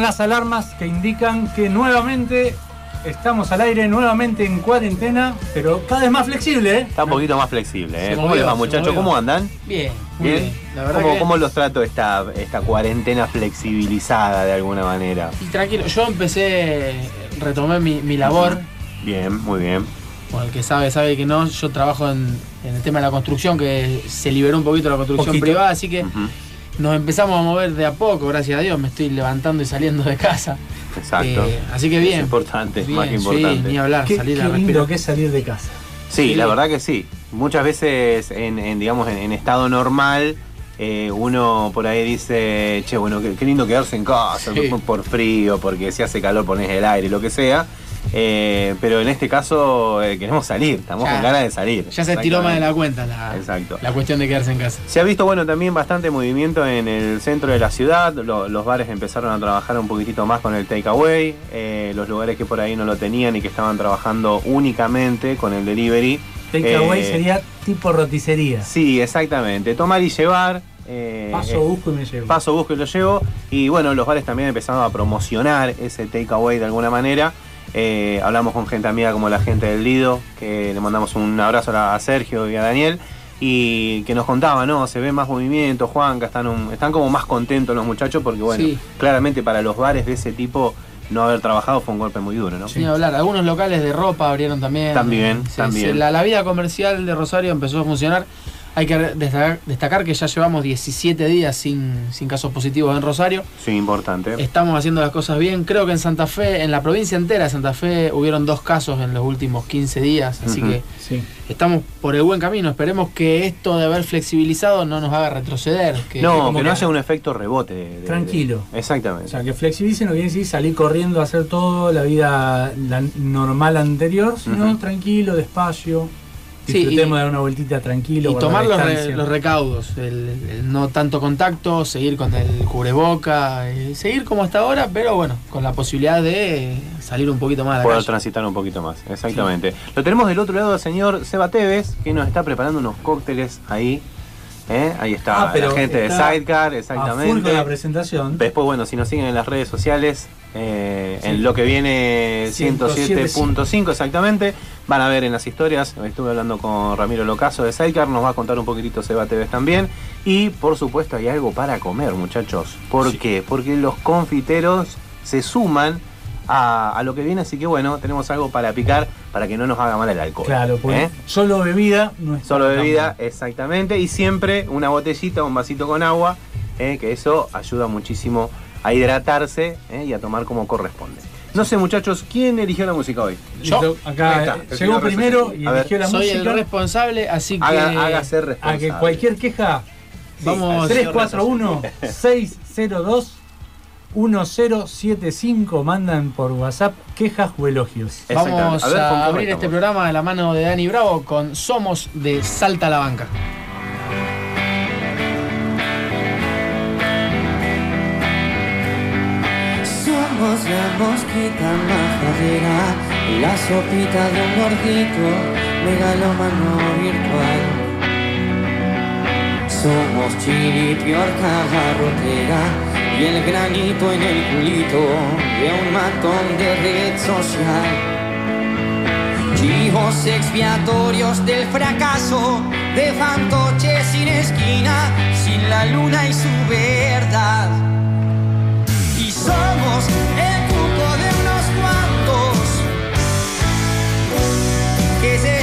Las alarmas que indican que nuevamente estamos al aire, nuevamente en cuarentena, pero cada vez más flexible, ¿eh? Está un poquito más flexible, ¿eh? ¿Cómo les va, muchachos? ¿Cómo andan? Bien, ¿Bien? bien. La verdad ¿Cómo, que cómo los trato esta, esta cuarentena flexibilizada de alguna manera? Y tranquilo, yo empecé, retomé mi, mi labor. Bien, muy bien. Bueno, el que sabe, sabe que no. Yo trabajo en, en el tema de la construcción, que se liberó un poquito la construcción Poquito. privada, así que nos empezamos a mover de a poco, gracias a Dios. Me estoy levantando y saliendo de casa. Exacto. Eh, así que Es bien. importante, Bien, más que sí, importante. ni hablar, Qué, salir qué a lindo respirar. que es salir de casa. Sí, Sí. la verdad que sí. Muchas veces en, en, digamos en, en estado normal eh, uno por ahí dice, che, bueno, qué, qué lindo quedarse en casa Sí. por frío, porque si hace calor pones el aire, lo que sea. Eh, pero en este caso eh, queremos salir, estamos Ya. con ganas de salir. Ya se estiró más de la cuenta la, Exacto. la cuestión de quedarse en casa. Se ha visto, bueno, también bastante movimiento en el centro de la ciudad. Lo- los bares empezaron a trabajar un poquitito más con el takeaway. Eh, los lugares que por ahí no lo tenían y que estaban trabajando únicamente con el delivery. Takeaway Eh, sería tipo roticería. Sí, exactamente. Tomar y llevar. eh, Paso, busco y me llevo. paso, busco y lo llevo. Y bueno, los bares también empezaron a promocionar ese takeaway de alguna manera. Eh, hablamos con gente amiga como la gente del Lido, que le mandamos un abrazo a Sergio y a Daniel. Y que nos contaba, ¿no? Se ve más movimiento, Juanca, están, un- están como más contentos los muchachos porque, bueno, Sí. claramente para los bares de ese tipo no haber trabajado fue un golpe muy duro, ¿no? Ni hablar, algunos locales de ropa abrieron también. También, Se- también. se- la, la vida comercial de Rosario empezó a funcionar. Hay que destacar, destacar que ya llevamos 17 días sin, sin casos positivos en Rosario. Sí, importante. Estamos haciendo las cosas bien. Creo que en Santa Fe, en la provincia entera de Santa Fe, hubieron dos casos en los últimos 15 días. Así que Sí. estamos por el buen camino. Esperemos que esto de haber flexibilizado no nos haga retroceder. Que, no, como que no que- haya un efecto rebote. de- de- Tranquilo. Exactamente. O sea, que flexibilicen no quiere decir salir corriendo a hacer todo, la vida la normal anterior, sino tranquilo, despacio. Sí, Disfrutemos y- de dar una vueltita tranquilo. Y tomar los, re- distancia. los recaudos, el, el no tanto contacto, seguir con el cubreboca, eh, seguir como hasta ahora, pero bueno, con la posibilidad de salir un poquito más Poder transitar un poquito más, exactamente. Lo tenemos del otro lado al señor Seba Tevez, que nos está preparando unos cócteles ahí. ¿eh? Ahí está Ah, pero la gente de Sidecar, A full exactamente. con la presentación. Después, bueno, si nos siguen en las redes sociales, eh, Sí. en lo que viene 107.5, 107.5 exactamente, van a ver en las historias, estuve hablando con Ramiro Locaso de Sidecar, nos va a contar un poquitito Seba Tevez también. Y por supuesto hay algo para comer, muchachos. ¿Por Sí. qué? Porque los confiteros se suman a, a lo que viene, así que bueno, tenemos algo para picar para que no nos haga mal el alcohol. Claro, ¿eh? solo bebida no es Solo bebida, exactamente. Y siempre una botellita, un vasito con agua, eh, que eso ayuda muchísimo a hidratarse eh, y a tomar como corresponde. No sé, muchachos, ¿quién eligió la música hoy? Yo. Acá está, eh, el llegó primero y A ver, eligió la Soy el música. responsable, así que Haga, hágase A responsable. que cualquier queja, vamos. 341-602-1075 mandan por WhatsApp quejas o elogios. Vamos A ver, ¿con a, abrir este programa de la mano de Dani Bravo con Somos de Salta a la Banca. La mosquita majadera, la sopita de un gordito, megalómano virtual. Somos chiripiorca garrotera, y el granito en el culito de un matón de red social. Chivos expiatorios del fracaso, de fantoches sin esquina, sin la luna y su verdad. Somos el cuco de unos cuantos que se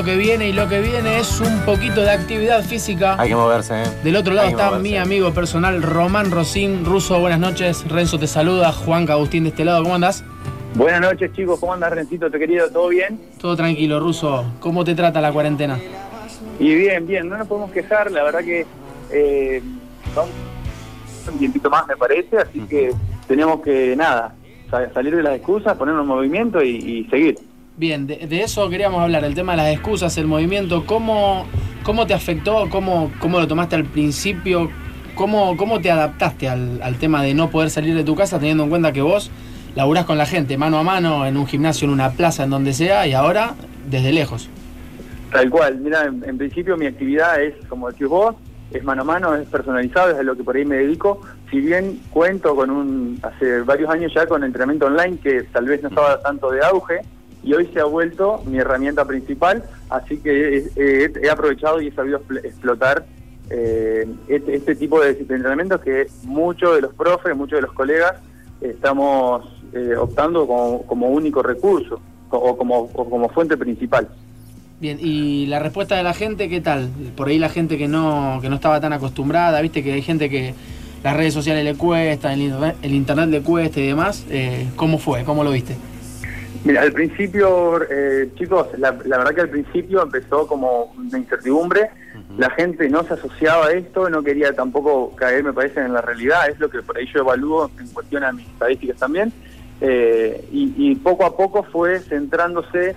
lo que viene y lo que viene es un poquito de actividad física. Hay que moverse, ¿eh? Del otro lado está moverse. mi amigo personal Román Rosín. Ruso, buenas noches. Renzo te saluda. Juan Agustín de este lado, ¿cómo andás? Buenas noches chicos, ¿cómo andas Rencito, te querido? ¿Todo bien? Todo tranquilo, Ruso. ¿Cómo te trata la cuarentena? Y bien, bien, no nos podemos quejar, la verdad que eh, vamos un tiempito más me parece, así que tenemos que, nada, sa- salir de las excusas, ponernos en movimiento y, y seguir. Bien, de, de eso queríamos hablar, el tema de las excusas, el movimiento, ¿cómo, cómo te afectó? ¿Cómo, ¿Cómo lo tomaste al principio? ¿Cómo, cómo te adaptaste al, al tema de no poder salir de tu casa teniendo en cuenta que vos laburás con la gente mano a mano en un gimnasio, en una plaza, en donde sea, y ahora desde lejos? Tal cual, mira, en, en principio mi actividad es, como decís vos, es mano a mano, es personalizado, es a lo que por ahí me dedico. Si bien cuento con un, hace varios años ya con entrenamiento online que tal vez no estaba tanto de auge, y hoy se ha vuelto mi herramienta principal, así que he, aprovechado y he sabido expl- explotar eh, este, este tipo de, entrenamientos que muchos de los profes, muchos de los colegas estamos eh, optando como, único recurso o como, o como fuente principal. Bien, y la respuesta de la gente, ¿qué tal? Por ahí la gente que no, que no estaba tan acostumbrada, viste que hay gente que las redes sociales le cuesta, el internet, el internet le cuesta y demás. Eh, ¿Cómo fue? ¿Cómo lo viste? Mira, al principio, eh, chicos, la, la verdad que al principio empezó como una incertidumbre. La gente no se asociaba a esto, no quería tampoco caer, me parece, en la realidad. Es lo que por ahí yo evalúo en cuestión a mis estadísticas también. Eh, y, y poco a poco fue centrándose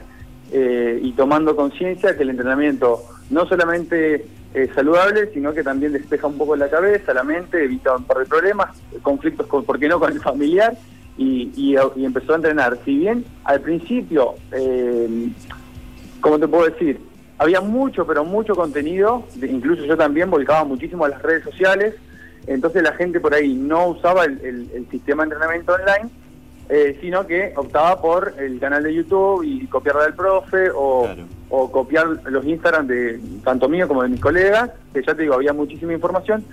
eh, y tomando conciencia que el entrenamiento no solamente es saludable, sino que también despeja un poco la cabeza, la mente, evita un par de problemas, conflictos, con, ¿por qué no?, con el familiar y, y- y empezó a entrenar. Si bien al principio, eh, ¿cómo te puedo decir? Había mucho, pero mucho contenido, incluso yo también volcaba muchísimo a las redes sociales, entonces la gente por ahí no usaba el, el- el sistema de entrenamiento online, eh, sino que optaba por el canal de YouTube y copiar del profe o, Claro. o copiar los Instagram de tanto mío como de mis colegas, que ya te digo, había muchísima información.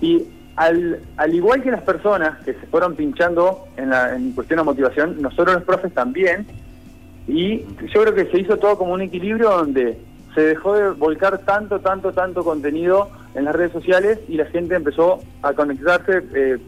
Y al, al igual que las personas que se fueron pinchando en, la, cuestión de motivación, nosotros los profes también, y yo creo que se hizo todo como un equilibrio donde se dejó de volcar tanto, tanto, tanto contenido en las redes sociales y la gente empezó a conectarse eh,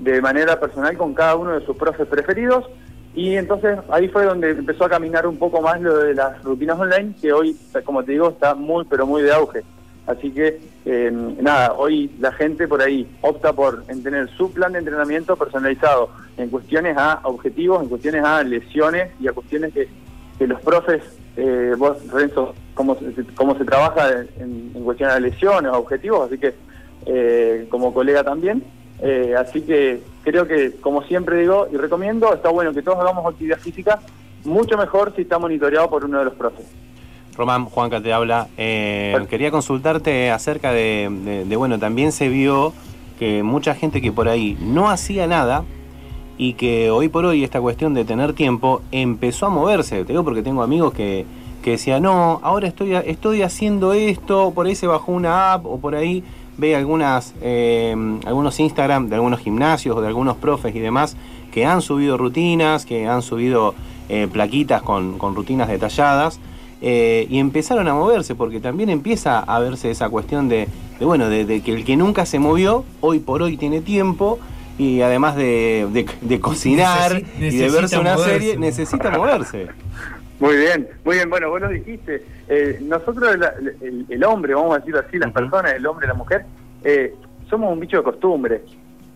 de manera personal con cada uno de sus profes preferidos Y entonces ahí fue donde empezó a caminar un poco más lo de las rutinas online, que hoy, como te digo, está muy, pero muy de auge. Así que, eh, nada, hoy la gente por ahí opta por en tener su plan de entrenamiento personalizado en cuestiones a objetivos, en cuestiones a lesiones y a cuestiones que, los profes, eh, vos, Renzo, cómo, cómo se trabaja en, en cuestiones de lesiones o objetivos, así que eh, como colega también. Eh, así que creo que, como siempre digo y recomiendo, está bueno que todos hagamos actividad física, mucho mejor si está monitoreado por uno de los profes. Román, Juanca te habla. Eh, Bueno. quería consultarte acerca de, de- de, bueno, también se vio que mucha gente que por ahí no hacía nada y que hoy por hoy esta cuestión de tener tiempo empezó a moverse. Te digo porque tengo amigos que, que decían, no, ahora estoy, estoy haciendo esto, por ahí se bajó una app o por ahí ve algunas, eh, algunos Instagram de algunos gimnasios o de algunos profes y demás que han subido rutinas, que han subido eh, plaquitas con, con rutinas detalladas. Eh, y empezaron a moverse, porque también empieza a verse esa cuestión de, de, bueno, de, de que el que nunca se movió, hoy por hoy tiene tiempo, y además de, de- de cocinar Necesi- y de verse una moverse. serie, necesita moverse. Muy bien, muy bien. Bueno, vos lo dijiste. Eh, nosotros, la- el, el hombre, vamos a decirlo así, las personas, el hombre, la mujer, eh, somos un bicho de costumbre.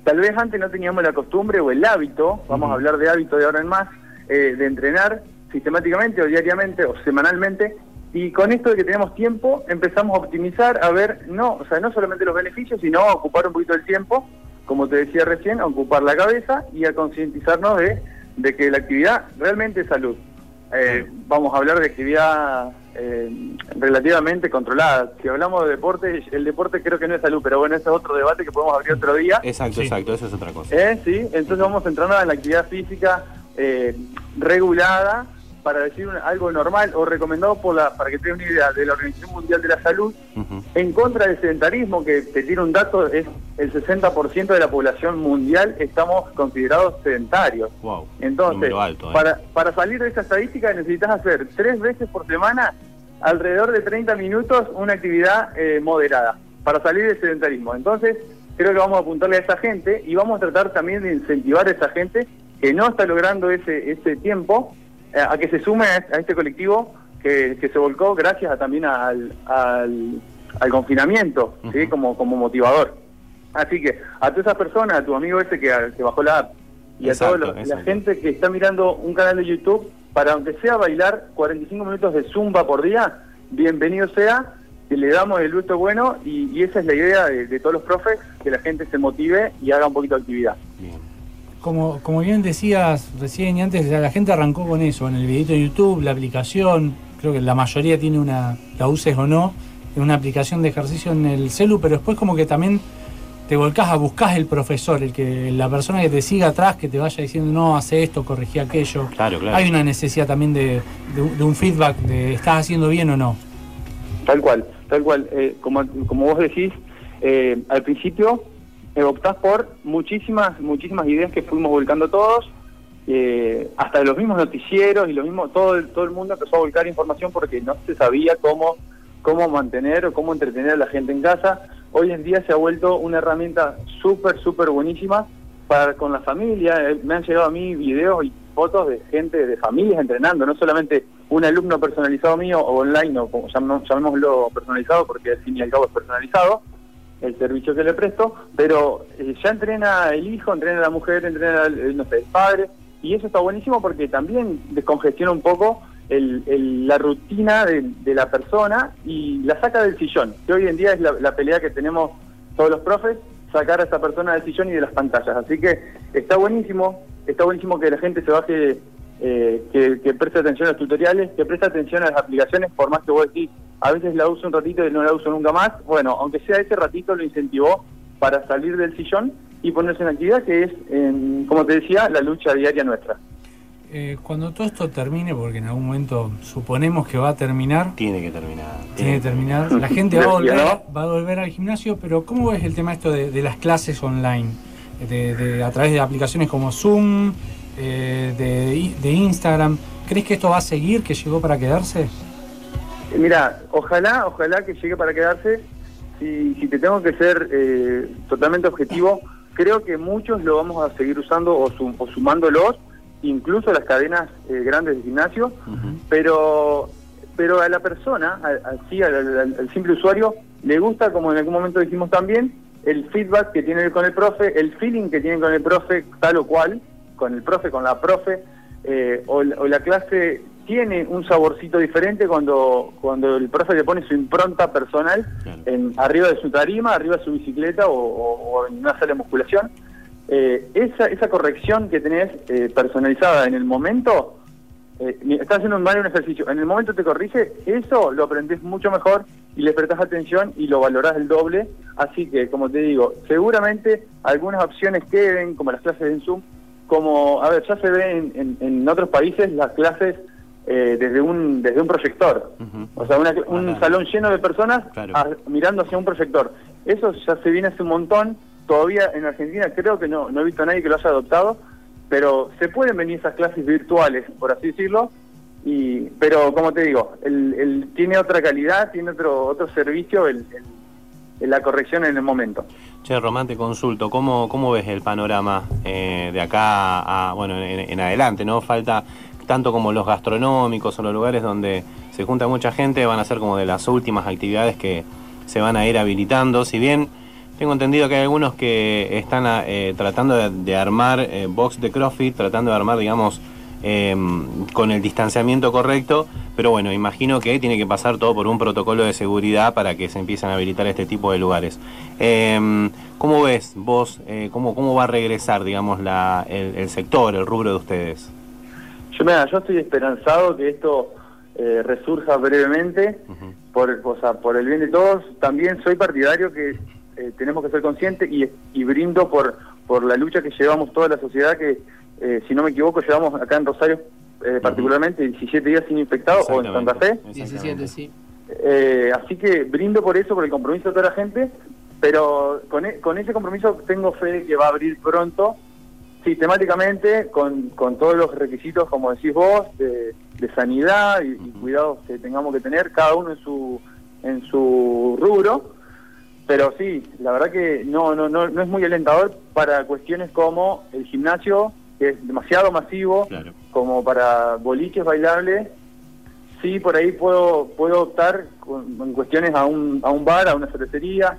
Tal vez antes no teníamos la costumbre o el hábito, vamos a hablar de hábito de ahora en más, eh, de entrenar sistemáticamente o diariamente o semanalmente. Y con esto de que tenemos tiempo, empezamos a optimizar, a ver, no, o sea, no solamente los beneficios, sino a ocupar un poquito el tiempo, como te decía recién, a ocupar la cabeza y a concientizarnos de, de que la actividad realmente es salud. Eh, vamos a hablar de actividad eh, relativamente controlada. Si hablamos de deporte, el deporte creo que no es salud, pero bueno, ese es otro debate que podemos abrir otro día. Exacto, Sí. exacto, eso es otra cosa. Eh, sí, entonces vamos a entrarnos en la actividad física eh, regulada para decir un- algo normal o recomendado por la, para que tengan una idea de la Organización Mundial de la Salud en contra del sedentarismo, que te tiene un dato, es el 60% de la población mundial estamos considerados sedentarios. Wow, Entonces, alto, ¿eh? para, para salir de esa estadística necesitas hacer tres veces por semana, alrededor de 30 minutos, una actividad eh, moderada, para salir del sedentarismo. Entonces, creo que vamos a apuntarle a esa gente y vamos a tratar también de incentivar a esa gente que no está logrando ese, ese tiempo a que se sume a, a este colectivo que, que se volcó gracias a, también al, al, al confinamiento, ¿sí? Como, como motivador. Así que a todas esas personas, a tu amigo ese que, que bajó la app, y Exacto, a toda la gente que está mirando un canal de YouTube, para aunque sea bailar 45 minutos de zumba por día, bienvenido sea, que le damos el gusto bueno y, y esa es la idea de, de todos los profes, que la gente se motive y haga un poquito de actividad. Bien. Como, como bien decías recién y antes, la gente arrancó con eso, en el videito de YouTube, la aplicación, creo que la mayoría tiene una, la uses o no, una aplicación de ejercicio en el celu, pero después como que también te volcás a buscar el profesor, el que la persona que te siga atrás, que te vaya diciendo, no, hace esto, corregí aquello. Claro, claro. Hay una necesidad también de, de un- de un feedback de estás haciendo bien o no. Tal cual, tal cual. Eh, como, como vos decís, eh, al principio optás por muchísimas, muchísimas ideas que fuimos volcando todos, eh, hasta los mismos noticieros y lo mismo, todo todo el mundo empezó a volcar información porque no se sabía cómo, cómo mantener o cómo entretener a la gente en casa. Hoy en día se ha vuelto una herramienta súper, súper buenísima para con la familia. Eh, Me han llegado a mí videos y fotos de gente, de familias entrenando, no solamente un alumno personalizado mío o online, o como llamamos- llamémoslo personalizado, porque al fin y al cabo es personalizado, el servicio que le presto, pero eh, ya entrena el hijo, entrena la mujer, entrena el, no padre, y eso está buenísimo porque también descongestiona un poco el- el- la rutina de, de la persona y la saca del sillón, que hoy en día es la, la pelea que tenemos todos los profes, sacar a esa persona del sillón y de las pantallas. Así que está buenísimo, está buenísimo que la gente se baje, eh, que, que preste atención a los tutoriales, que preste atención a las aplicaciones, por más que vos decís, a veces la uso un ratito y no la uso nunca más. Bueno, aunque sea ese ratito lo incentivó para salir del sillón y ponerse en actividad, que es, en, como te decía, la lucha diaria nuestra. Eh, cuando todo esto termine, porque en algún momento suponemos que va a terminar, Tiene que terminar. tiene que terminar, la gente va a volver, va a volver al gimnasio, pero ¿cómo ves el tema esto de, de las clases online? De, de- a través de aplicaciones como Zoom, eh, de, de Instagram. ¿Crees que esto va a seguir, que llegó para quedarse? Mira, ojalá, ojalá que llegue para quedarse. Si, si te tengo que ser eh, totalmente objetivo, creo que muchos lo vamos a seguir usando o, sum- o sumándolos incluso las cadenas eh, grandes de gimnasio, pero pero a la persona, así al, al, simple usuario, le gusta, como en algún momento dijimos también, el feedback que tiene con el profe, el feeling que tiene con el profe tal o cual, con el profe, con la profe, eh, o, la clase tiene un saborcito diferente cuando, cuando el profe le pone su impronta personal en, arriba de su tarima, arriba de su bicicleta o, en una sala de musculación. Eh, esa, esa corrección que tenés eh, personalizada en el momento eh, estás haciendo un mal un ejercicio, en el momento te corrige, eso lo aprendes mucho mejor y le prestas atención y lo valorás el doble. Así que, como te digo, seguramente algunas opciones queden, como las clases en Zoom, como, a ver, ya se ve en, en, otros países las clases eh, desde un desde un proyector. O sea, un salón lleno de personas mirando hacia un proyector. Eso ya se viene hace un montón. Todavía en Argentina creo que no, no he visto a nadie que lo haya adoptado pero se pueden venir esas clases virtuales, por así decirlo, y pero como te digo, el, tiene otra calidad, tiene otro otro servicio, el, la corrección en el momento. Che, Román, te consulto, ¿cómo, cómo ves el panorama eh, de acá a, bueno, en, adelante? ¿no? Falta tanto como los gastronómicos o los lugares donde se junta mucha gente, van a ser como de las últimas actividades que se van a ir habilitando, si bien tengo entendido que hay algunos que están eh, tratando de, armar eh, box de CrossFit, tratando de armar, digamos, em, con el distanciamiento correcto, pero bueno, imagino que tiene que pasar todo por un protocolo de seguridad para que se empiecen a habilitar este tipo de lugares. Em, ¿Cómo ves vos, eh, cómo, cómo va a regresar, digamos, el, sector, el rubro de ustedes? Yo, mira, yo estoy esperanzado que esto resurja brevemente, por, o sea, por el bien de todos. También soy partidario que eh, tenemos que ser conscientes y, brindo por, por la lucha que llevamos toda la sociedad, que eh, si no me equivoco llevamos acá en Rosario eh, particularmente 17 días sin infectados o en Santa Fe. 17, sí. así que brindo por eso, por el compromiso de toda la gente, pero con, e, con ese compromiso tengo fe de que va a abrir pronto, sistemáticamente, con, con todos los requisitos, como decís vos, de, sanidad y, y, cuidados que tengamos que tener, cada uno en su, en su rubro. Pero sí, la verdad que no, no, no, no es muy alentador para cuestiones como el gimnasio, que es demasiado masivo, como para boliches bailables. Sí, por ahí puedo puedo optar en cuestiones a un, a un bar, a una cervecería,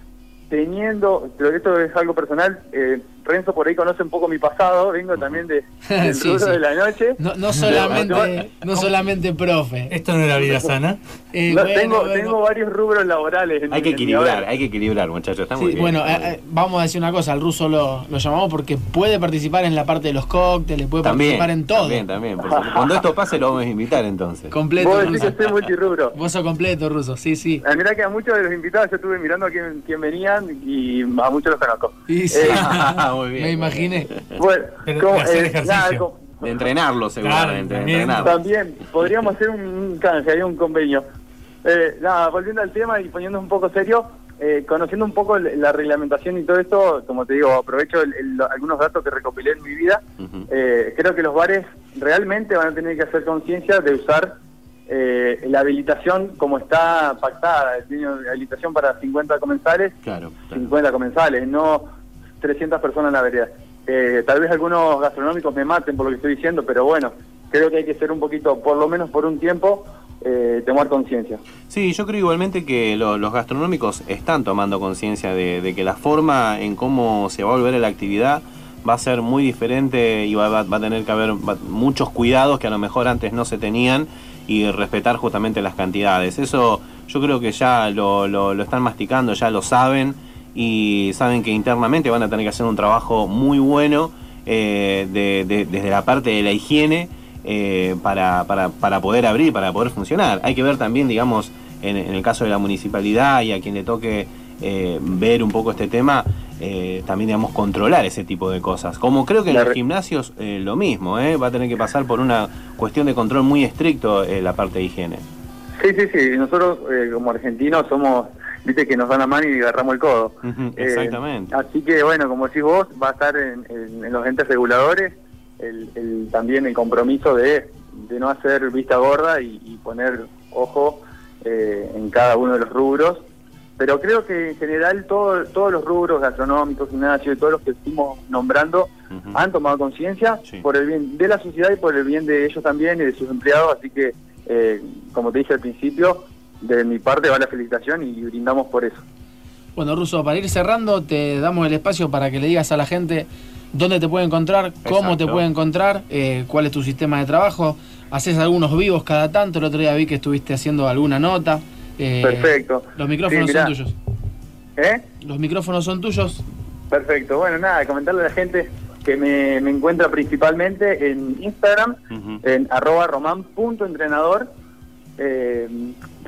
teniendo, pero esto es algo personal, eh, Renzo por ahí conoce un poco mi pasado, vengo también de, del sí, de la noche. No, no solamente, no solamente profe. Esto no era vida sana. Eh, tengo, tengo varios rubros laborales. hay que equilibrar, hay que equilibrar, muchachos. Está muy bien. Bueno, eh, vamos a decir una cosa, al ruso lo, lo, llamamos porque puede participar en la parte de los cócteles, puede participar en todo. También, también. Cuando esto pase lo vamos a invitar entonces. Completo. Vos decís que soy multirrubro. Vos sos completo, ruso, sí, sí. Ah, mirá que a muchos de los invitados yo estuve mirando a quién, quién venían y a muchos los conozco. Sí. Eh, Me imaginé. Bueno, de entrenarlo, seguramente. también. podríamos hacer un canje, un convenio. Eh, nada, volviendo al tema y poniendo un poco serio, eh, conociendo un poco la reglamentación y todo esto, como te digo, aprovecho algunos datos que recopilé en mi vida. Eh, creo que los bares realmente van a tener que hacer conciencia de usar la habilitación como está pactada. Tiene habilitación para 50 comensales, claro, 50 comensales, no 300 personas en la vereda. Eh, tal vez algunos gastronómicos me maten por lo que estoy diciendo, pero bueno, creo que hay que ser un poquito, por lo menos por un tiempo, eh, tomar conciencia. Sí, yo creo igualmente que los gastronómicos están tomando conciencia de, que la forma en cómo se va a volver a la actividad va a ser muy diferente y va, a tener que haber muchos cuidados que a lo mejor antes no se tenían y respetar justamente las cantidades. Eso yo creo que ya lo, lo están masticando, ya lo saben y saben que internamente van a tener que hacer un trabajo muy bueno eh, desde la parte de la higiene eh, para, para, poder abrir, para poder funcionar. Hay que ver también, digamos, en, el caso de la municipalidad y a quien le toque eh, ver un poco este tema, también, digamos, controlar ese tipo de cosas. Como creo que en los gimnasios lo mismo, va a tener que pasar por una cuestión de control muy estricto la parte de higiene. Sí, sí, sí. Nosotros como argentinos somos viste que nos dan la mano y agarramos el codo. Eh, exactamente. así que bueno, como decís vos, va a estar en, los entes reguladores el, también el compromiso de, no hacer vista gorda y, poner ojo eh, en cada uno de los rubros. Pero creo que en general todo, todos los rubros gastronómicos, gimnasio y todos los que estuvimos nombrando uh han tomado conciencia sí. por el bien de la sociedad y por el bien de ellos también y de sus empleados, así que, eh, como te dije al principio, de mi parte va la felicitación y brindamos por eso. Bueno, Russo, para ir cerrando, te damos el espacio para que le digas a la gente dónde te puede encontrar, cómo te puede encontrar, eh, cuál es tu sistema de trabajo. Haces algunos vivos cada tanto, el otro día vi que estuviste haciendo alguna nota. Eh, Perfecto. Los micrófonos son tuyos. ¿Eh? Los micrófonos son tuyos. Perfecto. Bueno, nada, comentarle a la gente que me, encuentra principalmente en Instagram, en arroba roman.entrenador. Eh,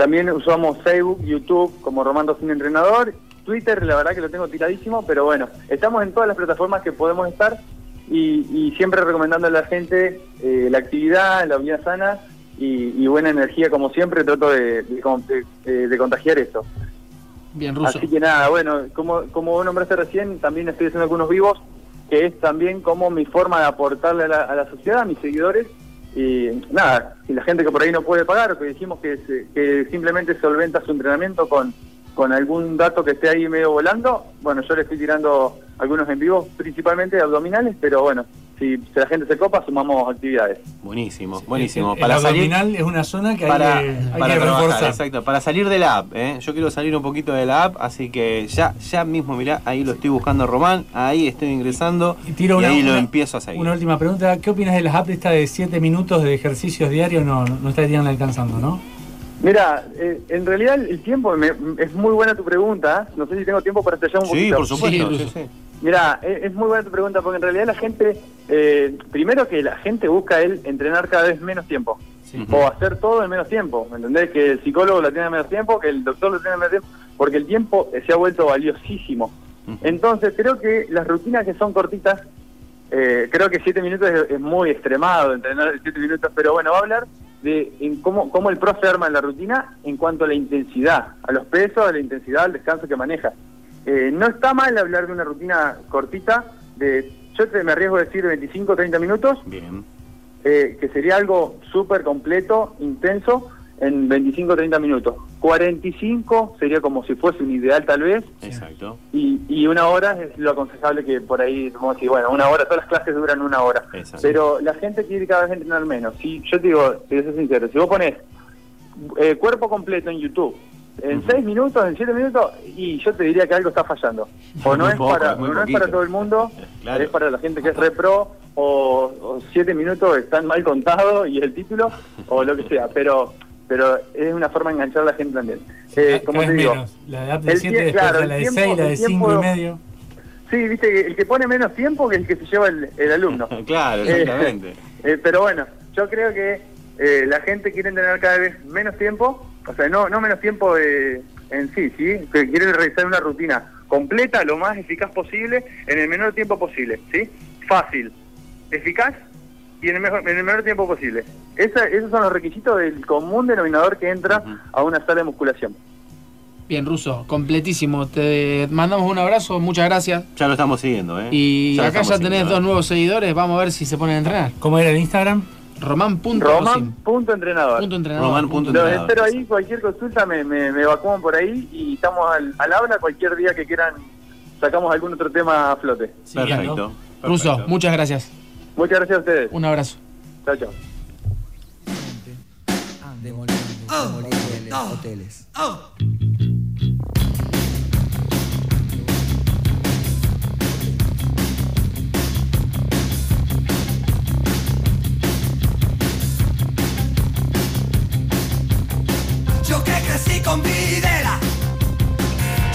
también usamos Facebook, YouTube como Román Sin Entrenador. Twitter, la verdad que lo tengo tiradísimo, pero bueno, estamos en todas las plataformas que podemos estar y, siempre recomendando a la gente eh, la actividad, la vida sana y, buena energía, como siempre, trato de, de, contagiar esto. Bien, Ruso. Así que nada, bueno, como, como vos nombraste recién, también estoy haciendo algunos vivos, que es también como mi forma de aportarle a la, a la sociedad, a mis seguidores, y nada, si la gente que por ahí no puede pagar, que dijimos que, que simplemente solventa su entrenamiento con, con algún dato que esté ahí medio volando, bueno, yo le estoy tirando algunos en vivo, principalmente abdominales, pero bueno, si, la gente se copa, sumamos actividades. Buenísimo, buenísimo. El, para abdominal es una zona que para, hay que, para reforzar. Exacto, para salir de la app. ¿eh? Yo quiero salir un poquito de la app, así que ya ya mismo, mirá, ahí lo estoy buscando Román, ahí estoy ingresando y, ahí lo empiezo a seguir. Una última pregunta, ¿qué opinas de las apps esta de 7 minutos de ejercicios diarios? No, no estarían alcanzando, ¿no? Mira, eh, en realidad el tiempo, es muy buena tu pregunta, no sé si tengo tiempo para estallar un poquito. Sí, por supuesto. Sí, sí, Mira, es, muy buena tu pregunta porque en realidad la gente, eh, primero que la gente busca el entrenar cada vez menos tiempo. O hacer todo en menos tiempo, ¿me entendés? Que el psicólogo lo tiene en menos tiempo, que el doctor lo tiene en menos tiempo, porque el tiempo se ha vuelto valiosísimo. Entonces creo que las rutinas que son cortitas, eh, creo que siete minutos es, muy extremado entrenar siete minutos, pero bueno, va a hablar de en cómo, cómo el profe arma la rutina en cuanto a la intensidad, a los pesos, a la intensidad, al descanso que maneja. Eh, no está mal hablar de una rutina cortita, de yo te me arriesgo a decir 25 o 30 minutos, Bien. Eh, que sería algo súper completo, intenso, en 25 o 30 minutos. 45 sería como si fuese un ideal tal vez. Exacto. Y, y una hora es lo aconsejable que por ahí, como bueno, una hora, todas las clases duran una hora. Pero la gente quiere cada vez entrenar menos. Si, yo te digo, a ser sincero, si vos pones eh, cuerpo completo en YouTube, en 6 minutos, en 7 minutos, y yo te diría que algo está fallando. O no, es, para, no es para todo el mundo, es para la gente que es repro, o 7 minutos están mal contados y el título, o lo que sea. Pero pero es una forma de enganchar a la gente también. Eh, como te digo, la de 7, claro, la de 6, la de 5 y medio. Sí, viste, que el que pone menos tiempo que el que se lleva el, el alumno. claro, exactamente. Eh, pero bueno, yo creo que eh, la gente quiere tener cada vez menos tiempo, o sea, no, no menos tiempo en sí, ¿sí? Que quiere realizar una rutina completa, lo más eficaz posible, en el menor tiempo posible, ¿sí? Fácil, eficaz y en el, mejor, en el menor tiempo posible. esos son los requisitos del común denominador que entra a una sala de musculación. Bien, Ruso, completísimo. Te mandamos un abrazo, muchas gracias. Ya lo estamos siguiendo, ¿eh? Y acá ya tenés dos nuevos seguidores, vamos a ver si se ponen a entrenar. ¿Cómo era el Instagram? Román.entrenador. Román. Lo espero ahí, cualquier consulta me, me, evacúan por ahí y estamos al, al habla cualquier día que quieran, sacamos algún otro tema a flote. perfecto, Ruso, muchas gracias. Muchas gracias a ustedes. Un abrazo. Chao, chao. hoteles. Yo que crecí con videla,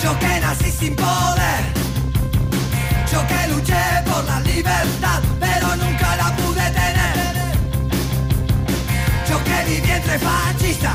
yo que nací sin poder. Yo que luché por la libertad, pero nunca la pude tener. Yo que viví entre fascistas,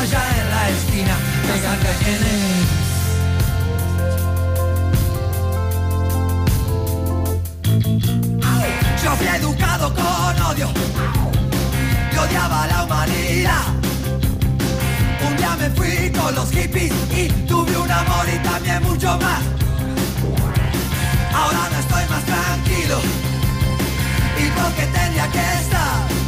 vecino ya en la esquina, no sabe quién es. Yo fui educado con odio y odiaba a la humanidad. Un día me fui con los hippies y tuve un amor y también mucho más. Ahora no estoy más tranquilo y porque tenía que estar.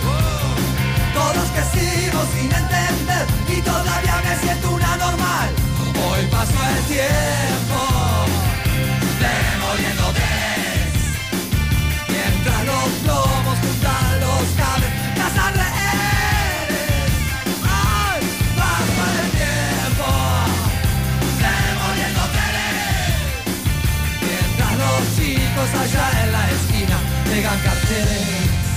Todos crecimos sin entender y todavía me siento una normal. Hoy pasó el tiempo, demoliéndote. Mientras los plomos juntan los cables, las alrededores. Ay, pasó el tiempo, demoliéndote. Mientras los chicos allá en la esquina pegan carteles.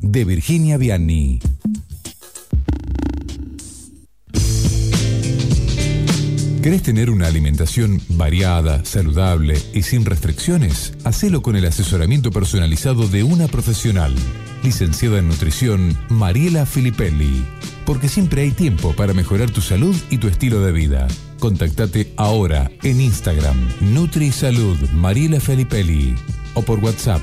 de Virginia Vianney. ¿Querés tener una alimentación variada, saludable y sin restricciones? Hacelo con el asesoramiento personalizado de una profesional. Licenciada en nutrición, Mariela Filipelli. Porque siempre hay tiempo para mejorar tu salud y tu estilo de vida. Contactate ahora en Instagram, NutriSalud Mariela Filipelli. O por WhatsApp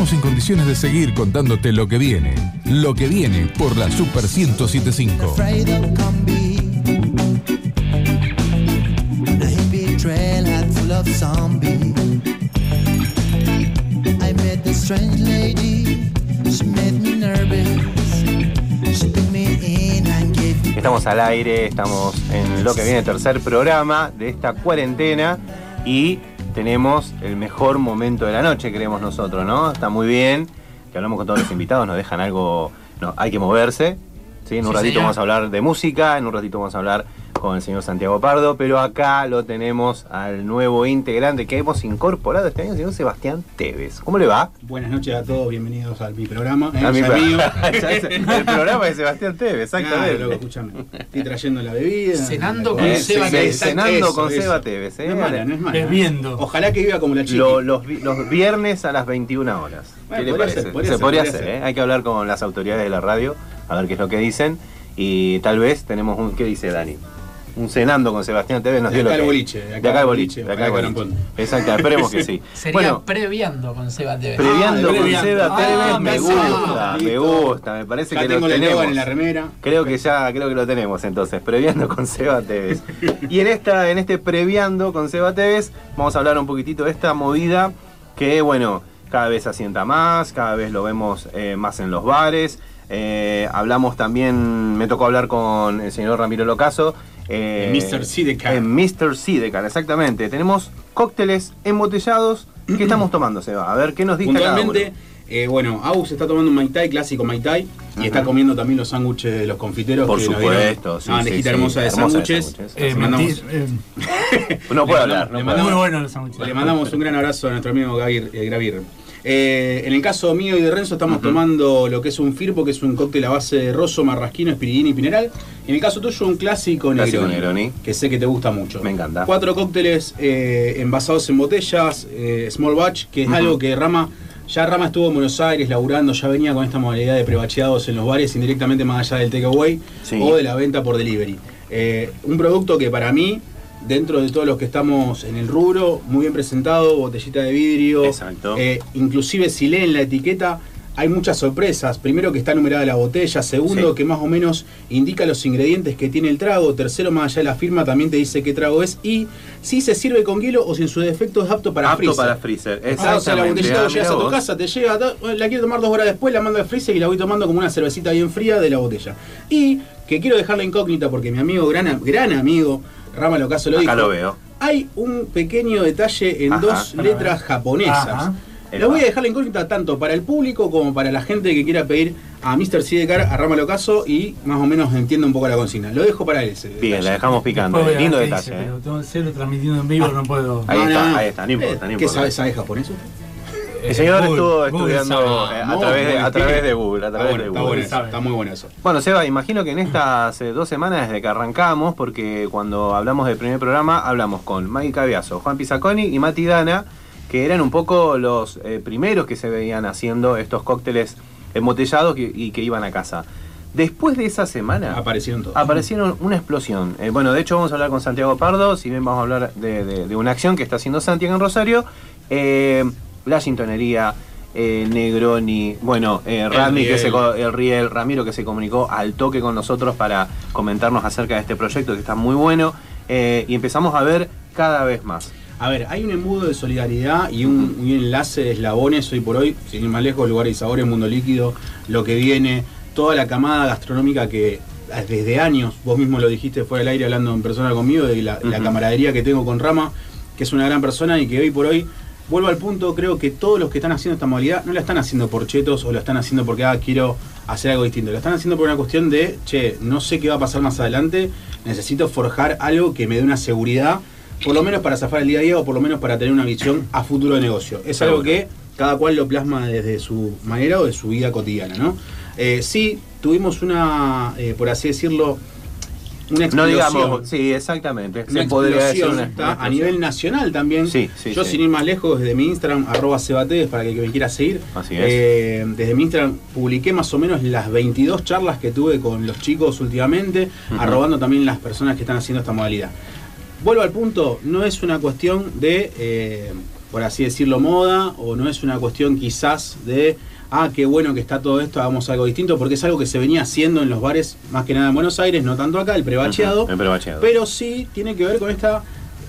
Estamos en condiciones de seguir contándote lo que viene. Lo que viene por la Super 1075. afraid of combi. A hippie trailhead full of zombies. I met a strange lady. She made me nervous. She took me in and gave me Estamos al aire, estamos en lo que viene tercer programa de esta cuarentena y tenemos el mejor momento de la noche, creemos nosotros, ¿no? Está muy bien, que hablamos con todos los invitados, nos dejan algo, no, hay que moverse, ¿sí? En un Sí, ratito señor. vamos a hablar de música, en un ratito vamos a hablar con el señor Santiago Pardo, pero acá lo tenemos al nuevo integrante que hemos incorporado este año, el señor Sebastián Tevez. ¿Cómo le va? Buenas noches a todos, bienvenidos a mi programa. ¿eh? A mi pro- el programa de Sebastián Tevez, Claro, exactamente. loco, escúchame. Estoy trayendo la bebida. Cenando con Eh, Seba sí, Tevez. cenando Eso, con eso. Seba Tevez, ¿eh? No es mala, no es mala. Bebiendo. Ojalá que viva como la chica. Lo- los, vi- los viernes a las 21 horas. Bueno, ¿Qué le parece? ser, podría Se ser, podría hacer, ser. ¿eh? Hay que hablar con las autoridades de la radio, a ver qué es lo que dicen. Y tal vez tenemos un. ¿Qué dice Dani? Un cenando con Sebastián Tevez nos De dio lo acá que- al boliche, de De acá acá al boliche. De acá que boliche. Exacto, esperemos que sí. Sería Bueno, previando con Seba Tevez. previando Ah, con previando. Seba Ah, Tevez me gusta, me gusta, me parece Ya que tengo lo el tenemos. en la remera. Creo que ya, creo que lo tenemos entonces, previando con Seba Tevez. Y en esta, en este previando con Seba Tevez, vamos a hablar un poquitito de esta movida que, bueno, cada vez se asienta más, cada vez lo vemos eh, más en los bares. Eh, hablamos también, me tocó hablar con el señor Ramiro Locaso. eh, En Mr. Sidecar. En Mr. Sidecar, exactamente. Tenemos cócteles embotellados. ¿Qué estamos tomando, Seba? A ver, ¿qué nos dice cada uno? Puntualmente, eh, bueno, Agus está tomando un Mai Tai, clásico Mai Tai, y está comiendo también los sándwiches de los confiteros. Por que supuesto, sí, una sí, hermosa de sándwiches. Eh, Le mandamos- eh, No puedo Le hablar, no mandamos- puedo le muy hablar. bueno los sándwiches. Le mandamos un gran abrazo a nuestro amigo Gavir. eh, Gravir. Eh, en el caso mío y de Renzo estamos tomando lo que es un Firpo, que es un cóctel a base de rosso, marrasquino, espiridina y pineral. Y en el caso tuyo un clásico, Clásico Negroni, Negroni. que sé que te gusta mucho. Me encanta. Cuatro cócteles eh, envasados en botellas, eh, small batch, que es algo que Rama, ya Rama estuvo en Buenos Aires laburando, ya venía con esta modalidad de prebacheados en los bares, indirectamente más allá del takeaway Sí. o de la venta por delivery. Eh, un producto que para mí, dentro de todos los que estamos en el rubro, muy bien presentado, botellita de vidrio, Exacto. eh, inclusive si leen la etiqueta, hay muchas sorpresas. Primero que está numerada la botella, segundo Sí. que más o menos indica los ingredientes que tiene el trago, tercero más allá de la firma también te dice qué trago es y si se sirve con hielo o si en su defecto es apto para Apto freezer. para freezer. Ah, o sea, la Exactamente. botellita Ah, llegas a tu vos. casa, te llega, la quiero tomar dos horas después, la mando al freezer y la voy tomando como una cervecita bien fría de la botella. Y que quiero dejarla incógnita porque mi amigo, gran, gran amigo, Rama Locaso lo Acá dijo. lo veo. Hay un pequeño detalle en Ajá. dos letras japonesas. Ajá. La voy a dejar la incógnita tanto para el público como para la gente que quiera pedir a Mr. Sidecar, a Rama Locaso y más o menos entienda un poco la consigna. Lo dejo para él ese Bien, detalle. la dejamos picando. Lindo detalle. dice, eh. pero tengo el celo transmitiendo en vivo, no puedo. Ahí está, ahí está, no importa, no ¿Qué importa. sabe, sabe japonés? El señor Eh, estuvo estudiando eh, a, través de, a Google través tiene- de Google. A Está través de está Google. muy bueno eso. Bueno, Seba, imagino que en estas eh, dos semanas desde que arrancamos, porque cuando hablamos del primer programa, hablamos con Mike Caviazo, Juan Pisaconi y Mati Dana, que eran un poco los eh, primeros que se veían haciendo estos cócteles embotellados y, y que iban a casa. Después de esa semana, Aparecieron todos. aparecieron una explosión. Eh, bueno, de hecho vamos a hablar con Santiago Pardo, si bien vamos a hablar de, de- de una acción que está haciendo Santiago en Rosario, eh, la sintonería, eh, Negroni, bueno, eh, Rami, que se, el Riel, Ramiro que se comunicó al toque con nosotros para comentarnos acerca de este proyecto que está muy bueno eh, y empezamos a ver cada vez más. A ver, hay un embudo de solidaridad y un, un enlace de eslabones hoy por hoy, sin ir más lejos, lugares y sabores, mundo líquido, lo que viene, toda la camada gastronómica que ah, desde años, vos mismo lo dijiste fuera del aire hablando en persona conmigo, de la, camaradería que tengo con Rama, que es una gran persona y que hoy por hoy, vuelvo al punto, creo que todos los que están haciendo esta modalidad no la están haciendo por chetos o lo están haciendo porque ah, quiero hacer algo distinto, lo están haciendo por una cuestión de, che, no sé qué va a pasar más adelante, necesito forjar algo que me dé una seguridad por lo menos para zafar el día a día o por lo menos para tener una visión a futuro de negocio. Es algo que cada cual lo plasma desde su manera o de su vida cotidiana, ¿no? Eh, sí, tuvimos una, eh, por así decirlo, una No explosión. digamos, sí, exactamente. Una Se podría decir una, está a nivel nacional también. Sí, sí, Yo sí. sin ir más lejos, desde mi Instagram, arroba sebates, para que, que me quiera seguir. Así es. Eh, desde mi Instagram publiqué más o menos las 22 charlas que tuve con los chicos últimamente, Ujú. arrobando también las personas que están haciendo esta modalidad. Vuelvo al punto, no es una cuestión de, eh, por así decirlo, moda, o no es una cuestión quizás de, ah, qué bueno que está todo esto, hagamos algo distinto, porque es algo que se venía haciendo en los bares, más que nada en Buenos Aires, no tanto acá, el prebacheado, el prebacheado. pero sí tiene que ver con esta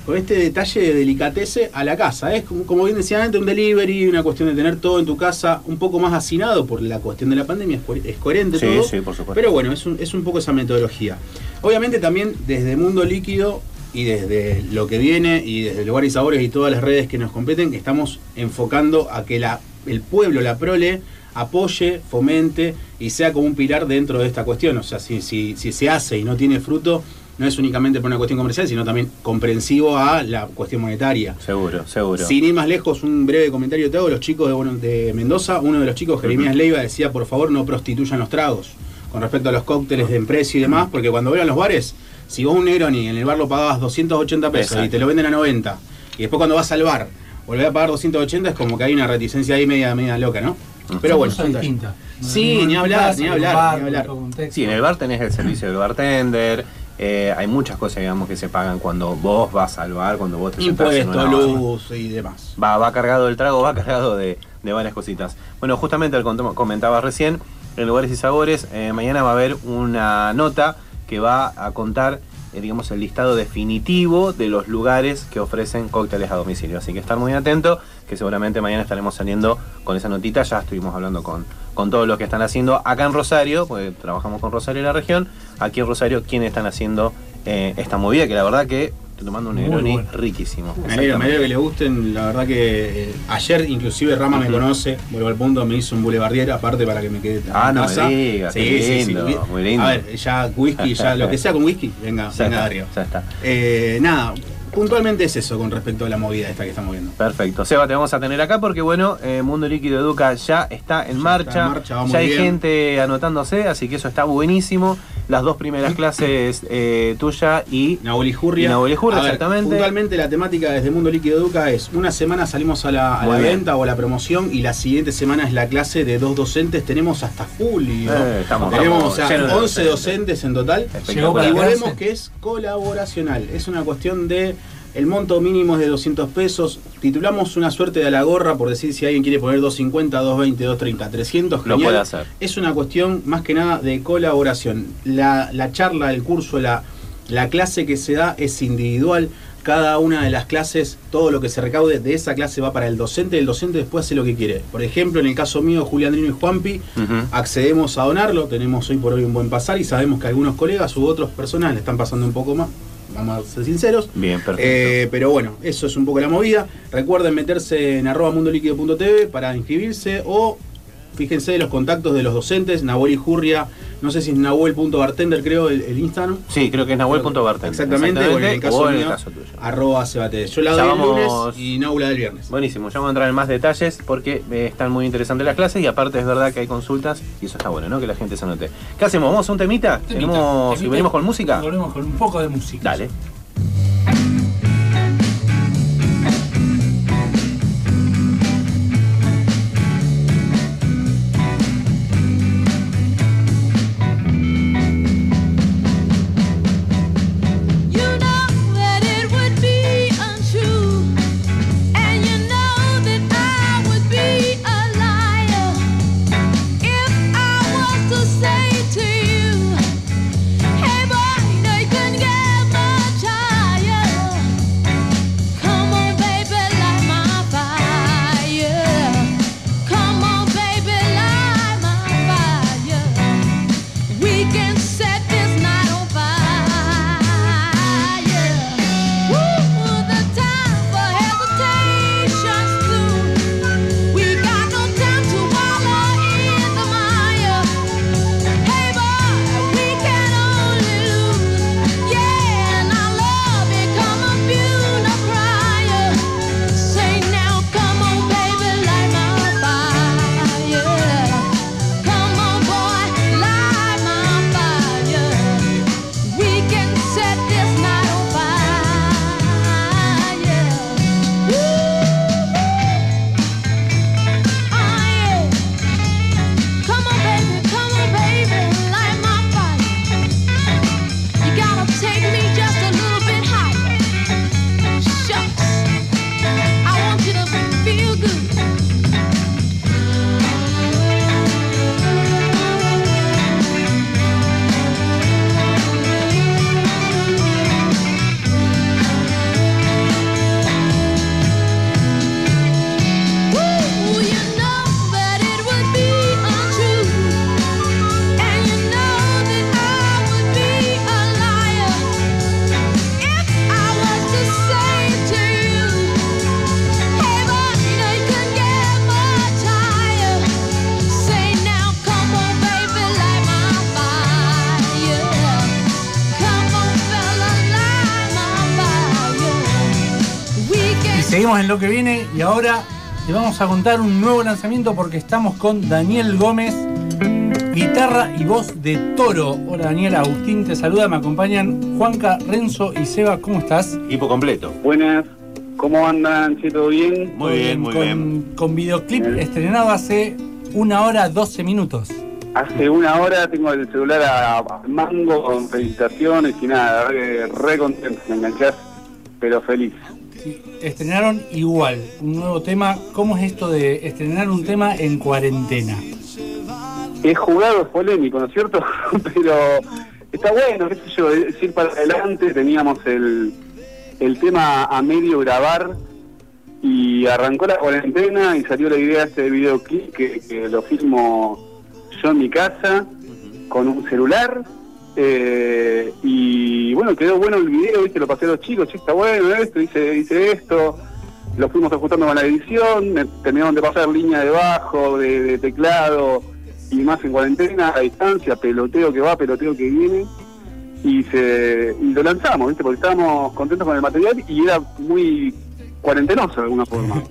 con este detalle de delicatece a la casa. Es como, como bien decía antes, un delivery, una cuestión de tener todo en tu casa un poco más hacinado por la cuestión de la pandemia, es, co- es coherente Sí, todo. sí, por supuesto. Pero bueno, es un, es un poco esa metodología. Obviamente también desde Mundo Líquido y desde lo que viene y desde Lugares y Sabores y todas las redes que nos competen, estamos enfocando a que la, el pueblo, la prole, apoye, fomente y sea como un pilar dentro de esta cuestión. O sea, si, si, si se hace y no tiene fruto, no es únicamente por una cuestión comercial, sino también comprensivo a la cuestión monetaria. Seguro, seguro. Sin ir más lejos, un breve comentario te hago. Los chicos de, bueno, de Mendoza, uno de los chicos, Jeremías Leiva, decía, por favor, no prostituyan los tragos. Con respecto a los cócteles de precio y demás, porque cuando vean los bares, si vos un Negroni en el bar lo pagabas 280 pesos Exacto. y te lo venden a 90, y después cuando vas al bar volvés a pagar 280, es como que hay una reticencia ahí media, media loca, ¿no? Pero bueno, distintas. Sí, No, ni hablar, no, ni hablar, bar, ni hablar. Sí, en el bar tenés el servicio del bartender. eh, hay muchas cosas, digamos, que se pagan cuando vos vas al bar, cuando vos te sentás en Impuestos, una barra. luz y demás. Va, va cargado el trago, va cargado de, de varias cositas. Bueno, justamente el comentaba recién, en Lugares y Sabores, eh, mañana va a haber una nota que va a contar digamos, el listado definitivo de los lugares que ofrecen cócteles a domicilio. Así que estar muy atento, que seguramente mañana estaremos saliendo con esa notita. Ya estuvimos hablando con, con todos los que están haciendo acá en Rosario, porque trabajamos con Rosario en la región. Aquí en Rosario, quienes están haciendo eh, esta movida, que la verdad que estoy tomando un Negroni bueno. riquísimo. Me alegro, me alegro que les gusten. La verdad que eh, ayer inclusive Rama me conoce, vuelvo al punto, me hizo un boulevardier aparte para que me quede Ah, en no me casa. digas, qué lindo, muy lindo. A ver, ya whisky, ya lo que sea con whisky, venga, Ya venga está, Darío. ya está. Eh, nada, puntualmente es eso con respecto a la movida esta que estamos viendo. Perfecto. Seba, te vamos a tener acá porque, bueno, eh, Mundo Líquido Educa ya está en marcha. en ya hay bien. gente anotándose, así que eso está buenísimo. Las dos primeras clases eh, tuya y Nahuel Jurria. Y Nahuel Jurria, A ver, exactamente. Puntualmente la temática desde Mundo Líquido Educa es una semana salimos a la, a venta o a la promoción y la siguiente semana es la clase de dos docentes. Tenemos hasta julio. Eh, estamos- Tenemos estamos o sea, llenos de 11 docentes. en total. Y volvemos que es colaboracional. Es una cuestión de el monto mínimo es de 200 pesos. Titulamos una suerte de a la gorra por decir si alguien quiere poner 250, 220, 230, 300. Lo genial. puede hacer. Es una cuestión más que nada de colaboración. La, la charla, el curso, la, la clase que se da es individual. Cada una de las clases, todo lo que se recaude de esa clase va para el docente. El docente después hace lo que quiere. Por ejemplo, en el caso mío, Julián Andrino y Juanpi, accedemos a donarlo. Tenemos hoy por hoy un buen pasar y sabemos que algunos colegas u otros personas le están pasando un poco más. Vamos a ser sinceros. Bien, perfecto. Eh, pero bueno, eso es un poco la movida. Recuerden meterse en arroba mundoliquido.tv para inscribirse o fíjense los contactos de los docentes, y Jurria, no sé si es nahuel.bartender creo el, el Instagram. Sí, creo que es nahuel.bartender. Exactamente, o en el caso, o en el mío, caso tuyo. arroba sebate. Yo la Ya doy vamos- el lunes y Naula del viernes. Buenísimo, ya vamos a entrar en más detalles porque eh, están muy interesantes las clases y aparte es verdad que hay consultas y eso está bueno, ¿no? Que la gente se anote. ¿Qué hacemos? ¿Vamos a un temita? Temita, ¿Tenemos, temita. ¿Venimos con música? Volvemos con un poco de música. Dale. En lo que viene y ahora te vamos a contar un nuevo lanzamiento porque estamos con Daniel Gómez, guitarra y voz de toro. Hola Daniel, Agustín te saluda, me acompañan Juanca, Renzo y Seba, ¿cómo estás? Hipo completo. Buenas, ¿cómo andan? ¿Sí, todo bien? Muy bien, muy con, bien. Con videoclip Bien. estrenado hace una hora 12 minutos. Hace una hora tengo el celular a, mango con felicitaciones y nada, que re contento, me enganchás, pero feliz. Estrenaron igual, un nuevo tema. ¿Cómo es esto de estrenar un tema en cuarentena? Es jugado, es polémico, ¿no es cierto? pero está bueno, qué sé yo, es ir para adelante, teníamos el, el tema a medio grabar y arrancó la cuarentena y salió la idea de este videoclip que, que lo filmo yo en mi casa con un celular eh, y bueno, quedó bueno el video, viste, lo pasé a los chicos, che, está bueno esto, hice, hice esto, lo fuimos ajustando con la edición, me terminaron de pasar línea de bajo, de, de teclado y más en cuarentena, a distancia, peloteo que va, peloteo que viene y se y lo lanzamos, ¿viste? porque estábamos contentos con el material y era muy cuarentenoso de alguna forma.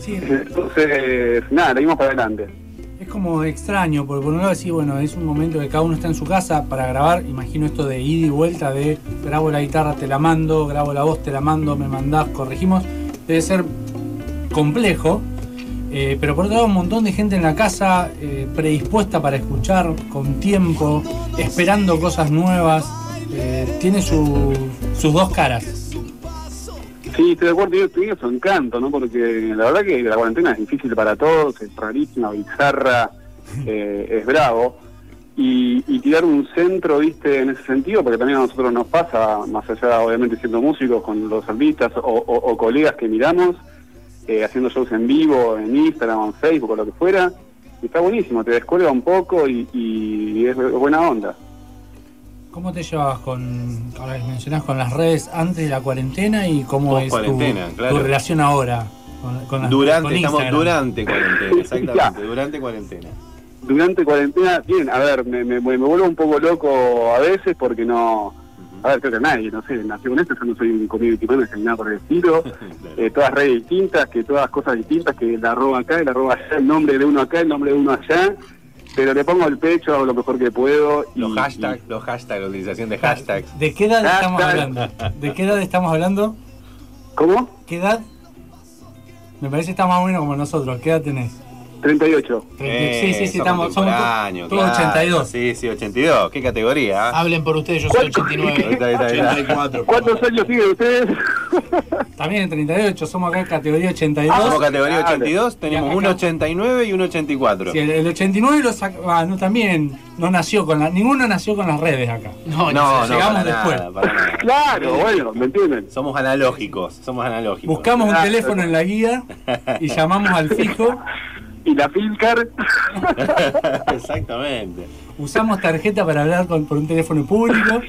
Sí, Entonces, nada, le dimos para adelante. Es como extraño, porque por un lado decís, bueno, es un momento que cada uno está en su casa para grabar. Imagino esto de ida y vuelta, de grabo la guitarra, te la mando, grabo la voz, te la mando, me mandás, corregimos. Debe ser complejo. eh, pero por otro lado, un montón de gente en la casa eh, predispuesta para escuchar, con tiempo, esperando cosas nuevas. eh, tiene su- sus dos caras. Sí, estoy de acuerdo, yo tiene su encanto, ¿no? Porque la verdad que la cuarentena es difícil para todos, es rarísima, bizarra, eh, es bravo. Y, y tirar un centro, viste, en ese sentido, porque también a nosotros nos pasa, más allá obviamente siendo músicos, con los artistas o, o- o colegas que miramos, eh, haciendo shows en vivo, en Instagram, en Facebook o lo que fuera, y está buenísimo, te descuelga un poco y, y es buena onda. ¿Cómo te llevabas con, ahora que mencionás, con las redes antes de la cuarentena y cómo es tu, Post-cuarentena, claro. tu relación ahora? Con, con las- Durante, con estamos durante cuarentena, exactamente, durante cuarentena. durante cuarentena, bien, a ver, me, me, me vuelvo un poco loco a veces porque no, a ver, creo que nadie, no sé, nació con esto, yo no soy un community manager ni nada por el estilo, eh, todas redes distintas, que todas cosas distintas, que la arroba acá, el arroba allá, el nombre de uno acá, el nombre de uno allá, pero le pongo el pecho, hago lo mejor que puedo. Y, Los hashtags, los hashtags, la utilización de hashtags. ¿De qué edad estamos hablando? ¿De qué edad estamos hablando? ¿Cómo? ¿Qué edad? Me parece que está más o menos como nosotros. ¿Qué edad tenés? 38. Eh, sí, sí, sí, sos estamos, somos todos claro. 82. Sí, sí, 82. ¿Qué categoría? ah? Hablen por ustedes, yo soy 89. Ahí está, ahí está, ahí está. 84. ¿Cuántos años tienen ustedes? También en 38, somos acá categoría 82. Somos categoría Claro. 82, tenemos acá- un 89 y un 84. Sí, el, el 89 lo sac- ah, no, también no nació con la, ninguno nació con las redes acá. No, No, no, llegamos para después. nada, para nada. Claro, bueno, ¿me entienden? Somos analógicos, somos analógicos. Buscamos un Ah, teléfono en la guía y llamamos al fijo. Y la Filcar, Exactamente. Usamos tarjeta para hablar con, por un teléfono público.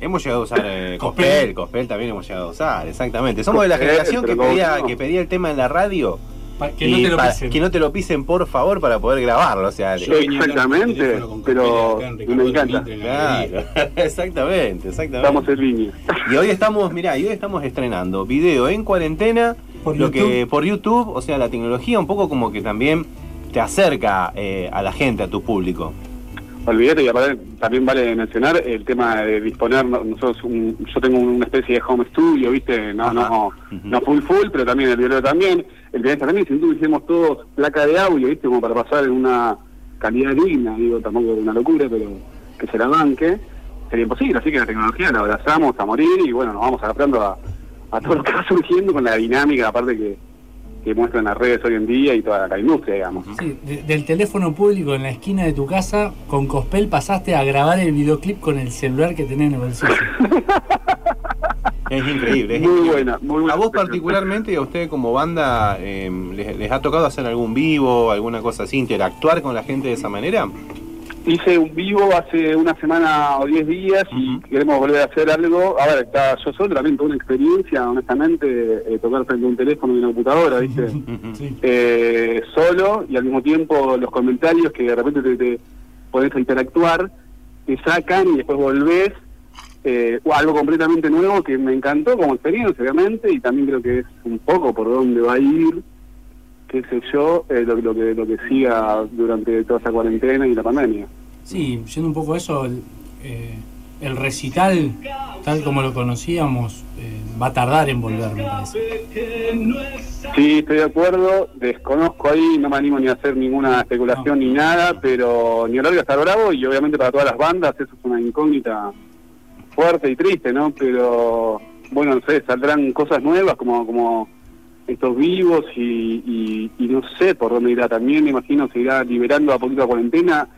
Hemos llegado a usar eh, Cospel. Cospel, también hemos llegado a usar, exactamente. Somos de la generación que pedía, no. que pedía el tema en la radio. pa- que y no te lo pisen. que no te lo pisen, por favor, para poder grabarlo. O sea, Yo Exactamente, pero me encanta. Claro, exactamente, exactamente. estamos en línea. Y hoy estamos, mirá, y hoy estamos estrenando video en cuarentena, Por lo YouTube. que por YouTube, o sea, la tecnología un poco como que también te acerca eh, a la gente, a tu público. Olvídate, y aparte también vale mencionar el tema de disponer, no- nosotros, un- yo tengo una especie de home studio, ¿viste? No, Ajá. no, no full full, pero también el video también. El video también, si nosotros hicimos todos placa de audio, ¿viste? Como para pasar en una calidad digna, digo, tampoco es una locura, pero que se la banque, sería imposible. Así que la tecnología la abrazamos a morir y bueno, nos vamos adaptando a, a todo lo que va surgiendo con la dinámica, aparte que, que muestran las redes hoy en día y toda la industria, digamos. Sí, de- del teléfono público en la esquina de tu casa, con Cospel pasaste a grabar el videoclip con el celular que tenés en el bolsillo. Es increíble. es Muy increíble. buena, muy buena. A vos particularmente y a usted como banda, eh, les, les ha tocado hacer algún vivo, alguna cosa así, interactuar con la gente de esa manera? Hice un vivo hace una semana o diez días y queremos volver a hacer algo. A ver, está yo solo, también tuve una experiencia, honestamente, eh, tocar frente a un teléfono y una computadora, ¿viste? Sí. Eh, solo y al mismo tiempo los comentarios que de repente te, te podés interactuar, te sacan y después volvés. Eh, o algo completamente nuevo que me encantó como experiencia, obviamente, y también creo que es un poco por dónde va a ir, qué sé yo, eh, lo, lo que, lo que siga durante toda esta cuarentena y la pandemia. Sí, yendo un poco a eso, el, eh, el recital, tal como lo conocíamos, eh, va a tardar en volver, me parece. Sí, estoy de acuerdo. Desconozco ahí, no me animo ni a hacer ninguna especulación ni nada, pero ni horario estar bravo y obviamente para todas las bandas eso es una incógnita fuerte y triste, ¿no? Pero bueno, no sé, saldrán cosas nuevas como como estos vivos y, y, y no sé por dónde irá también, me imagino se irá liberando a poquito la cuarentena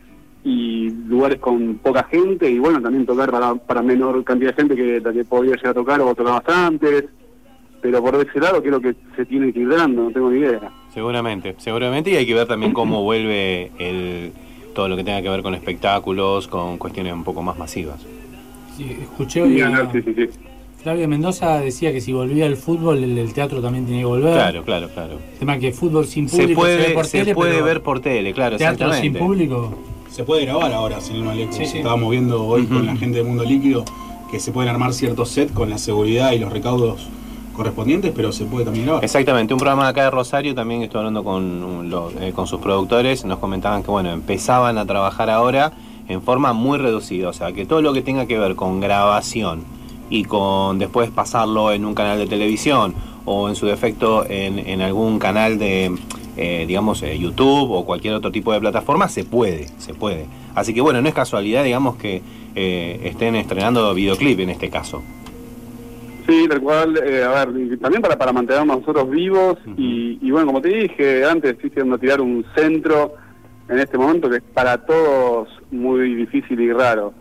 y lugares con poca gente y bueno, también tocar para, para menor cantidad de gente que la que podía llegar a tocar o tocabas antes. Pero por ese lado creo que se tiene que ir dando, no tengo ni idea. Seguramente, seguramente, y hay que ver también cómo vuelve el todo lo que tenga que ver con espectáculos, con cuestiones un poco más masivas. Sí, escuché hoy a Sí, sí, sí. Flavia Mendoza decía que si volvía el fútbol, el, el teatro también tenía que volver. Claro, claro, claro. El tema que fútbol sin Se público se, ve puede, por se tele, puede ver por tele, claro, teatro sin público. Se puede grabar ahora, sin. Sí, sí. Estábamos viendo hoy con la gente de Mundo Líquido que se pueden armar ciertos sets con la seguridad y los recaudos correspondientes, pero se puede también grabar. Exactamente, un programa de acá de Rosario también estuve hablando con, un- los- eh, con sus productores, nos comentaban que bueno, empezaban a trabajar ahora en forma muy reducida, o sea que todo lo que tenga que ver con grabación y con después pasarlo en un canal de televisión o en su defecto en, en algún canal de, eh, digamos, eh, YouTube o cualquier otro tipo de plataforma, se puede, se puede. Así que bueno, no es casualidad, digamos, que eh, estén estrenando videoclip en este caso. Sí, tal cual. eh, a ver, también para, para mantenernos nosotros vivos. y, y bueno, como te dije antes, estoy queriendo tirar un centro en este momento que es para todos muy difícil y raro.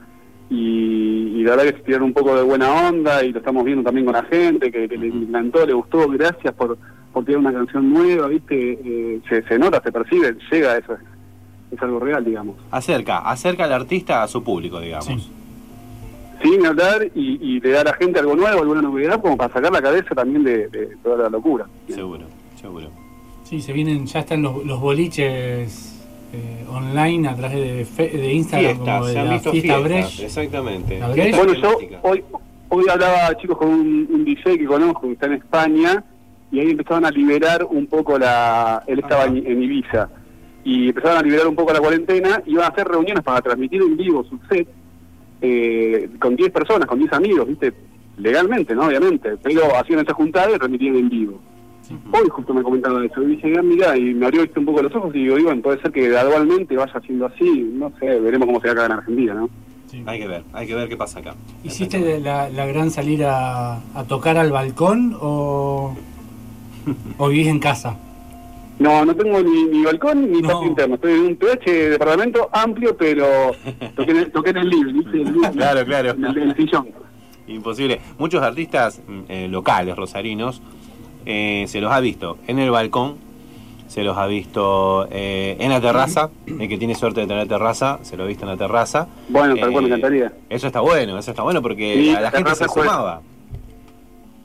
Y, y la verdad que es tirar un poco de buena onda y lo estamos viendo también con la gente, que, que le encantó, le gustó. Gracias por, por tirar una canción nueva, ¿viste? Eh, se, se nota, se percibe, llega, eso es, es algo real, digamos. Acerca, acerca al artista a su público, digamos. sin hablar y, y le da a la gente algo nuevo, alguna novedad, como para sacar la cabeza también de, de toda la locura. Seguro, seguro. Sí, se vienen, ya están los, los boliches eh, online a través de, fe- de Instagram, Fiestas, como de se han la visto fiesta fiestas, Brecht. exactamente. La Brecht. Bueno, yo hoy, hoy hablaba, chicos, con un, un DJ que conozco que está en España y ahí empezaban a liberar un poco la... Él estaba en, en Ibiza y empezaban a liberar un poco la cuarentena y iban a hacer reuniones para transmitir en vivo su set eh, con 10 personas, con 10 amigos, ¿viste? Legalmente, ¿no? Obviamente. Pero hacían esa juntada y transmitían en vivo. Hoy justo me comentaba eso. Y dije, ah, mira, y me abrió ¿viste, un poco los ojos y digo, bueno, puede ser que gradualmente vaya siendo así. No sé, veremos cómo se va acá en Argentina, ¿no? Hay que ver, hay que ver qué pasa acá. ¿Hiciste la, la gran salir a, tocar al balcón o, o vivís en casa? No, no tengo ni, ni balcón ni patio interno. Estoy en un PH de departamento amplio, pero toqué en el, toqué en el Claro, claro. El, el sillón. Imposible. Muchos artistas mm, eh, locales, rosarinos, eh, se los ha visto en el balcón, se los ha visto eh, en la terraza, el que tiene suerte de tener terraza, se lo ha visto en la terraza. Bueno, tal cual me Eh, encantaría. Eso está bueno, eso está bueno porque Sí, la, gente se sumaba.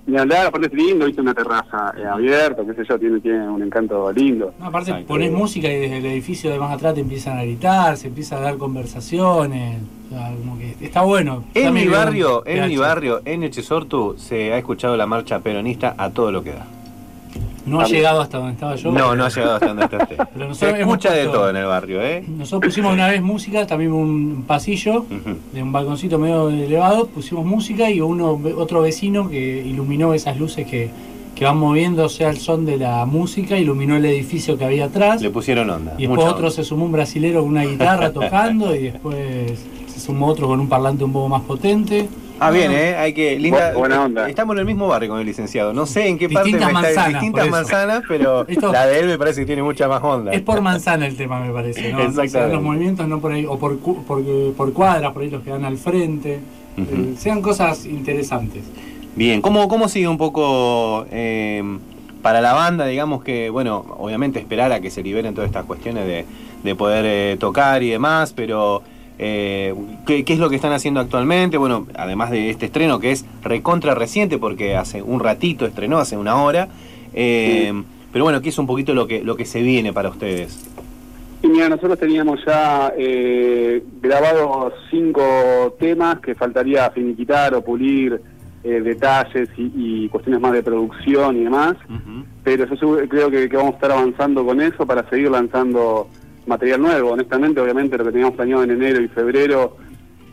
Ni hablar, aparte es lindo, viste una terraza eh, abierta, qué sé yo, tiene, tiene un encanto lindo. No, aparte ponés música y desde el edificio de más atrás te empiezan a gritar, se empieza a dar conversaciones. O sea, como que está bueno. En mi barrio, en mi barrio, en Echesortu, se ha escuchado la marcha peronista a todo lo que da. No ha llegado hasta donde estaba yo. No, no ha llegado hasta donde está usted. Pero Se nosotros hemos escucha de todo en el barrio, ¿eh? Nosotros pusimos una vez música, también un pasillo de un balconcito medio elevado, pusimos música y uno otro vecino que iluminó esas luces que, que van moviéndose al son de la música, iluminó el edificio que había atrás. Le pusieron onda. Y después otro se sumó un brasilero con una guitarra tocando y después se sumó otro con un parlante un poco más potente. Ah, bien, ¿eh? Hay que. Linda, Bu- buena onda. Estamos en el mismo barrio con el licenciado. No sé en qué parte Distintas me está- manzanas, distintas por eso. manzanas, pero Esto- la de él me parece que tiene mucha más onda. Es por manzana el tema, me parece, ¿no? Exactamente. O sea, los movimientos no por ahí, o por, cu- por, por cuadras, por ahí los que dan al frente. Eh, sean cosas interesantes. Bien, ¿cómo, cómo sigue un poco eh, para la banda, digamos que, bueno, obviamente esperar a que se liberen todas estas cuestiones de, de poder eh, tocar y demás, pero eh, ¿qué, qué es lo que están haciendo actualmente? Bueno, además de este estreno que es recontra reciente porque hace un ratito estrenó, hace una hora, eh, pero bueno, ¿qué es un poquito lo que, lo que se viene para ustedes? Y mira, nosotros teníamos ya eh, grabados cinco temas que faltaría finiquitar o pulir eh, detalles y, y cuestiones más de producción y demás. Pero yo creo que, que vamos a estar avanzando con eso para seguir lanzando material nuevo. Honestamente, obviamente, lo que teníamos planeado en enero y febrero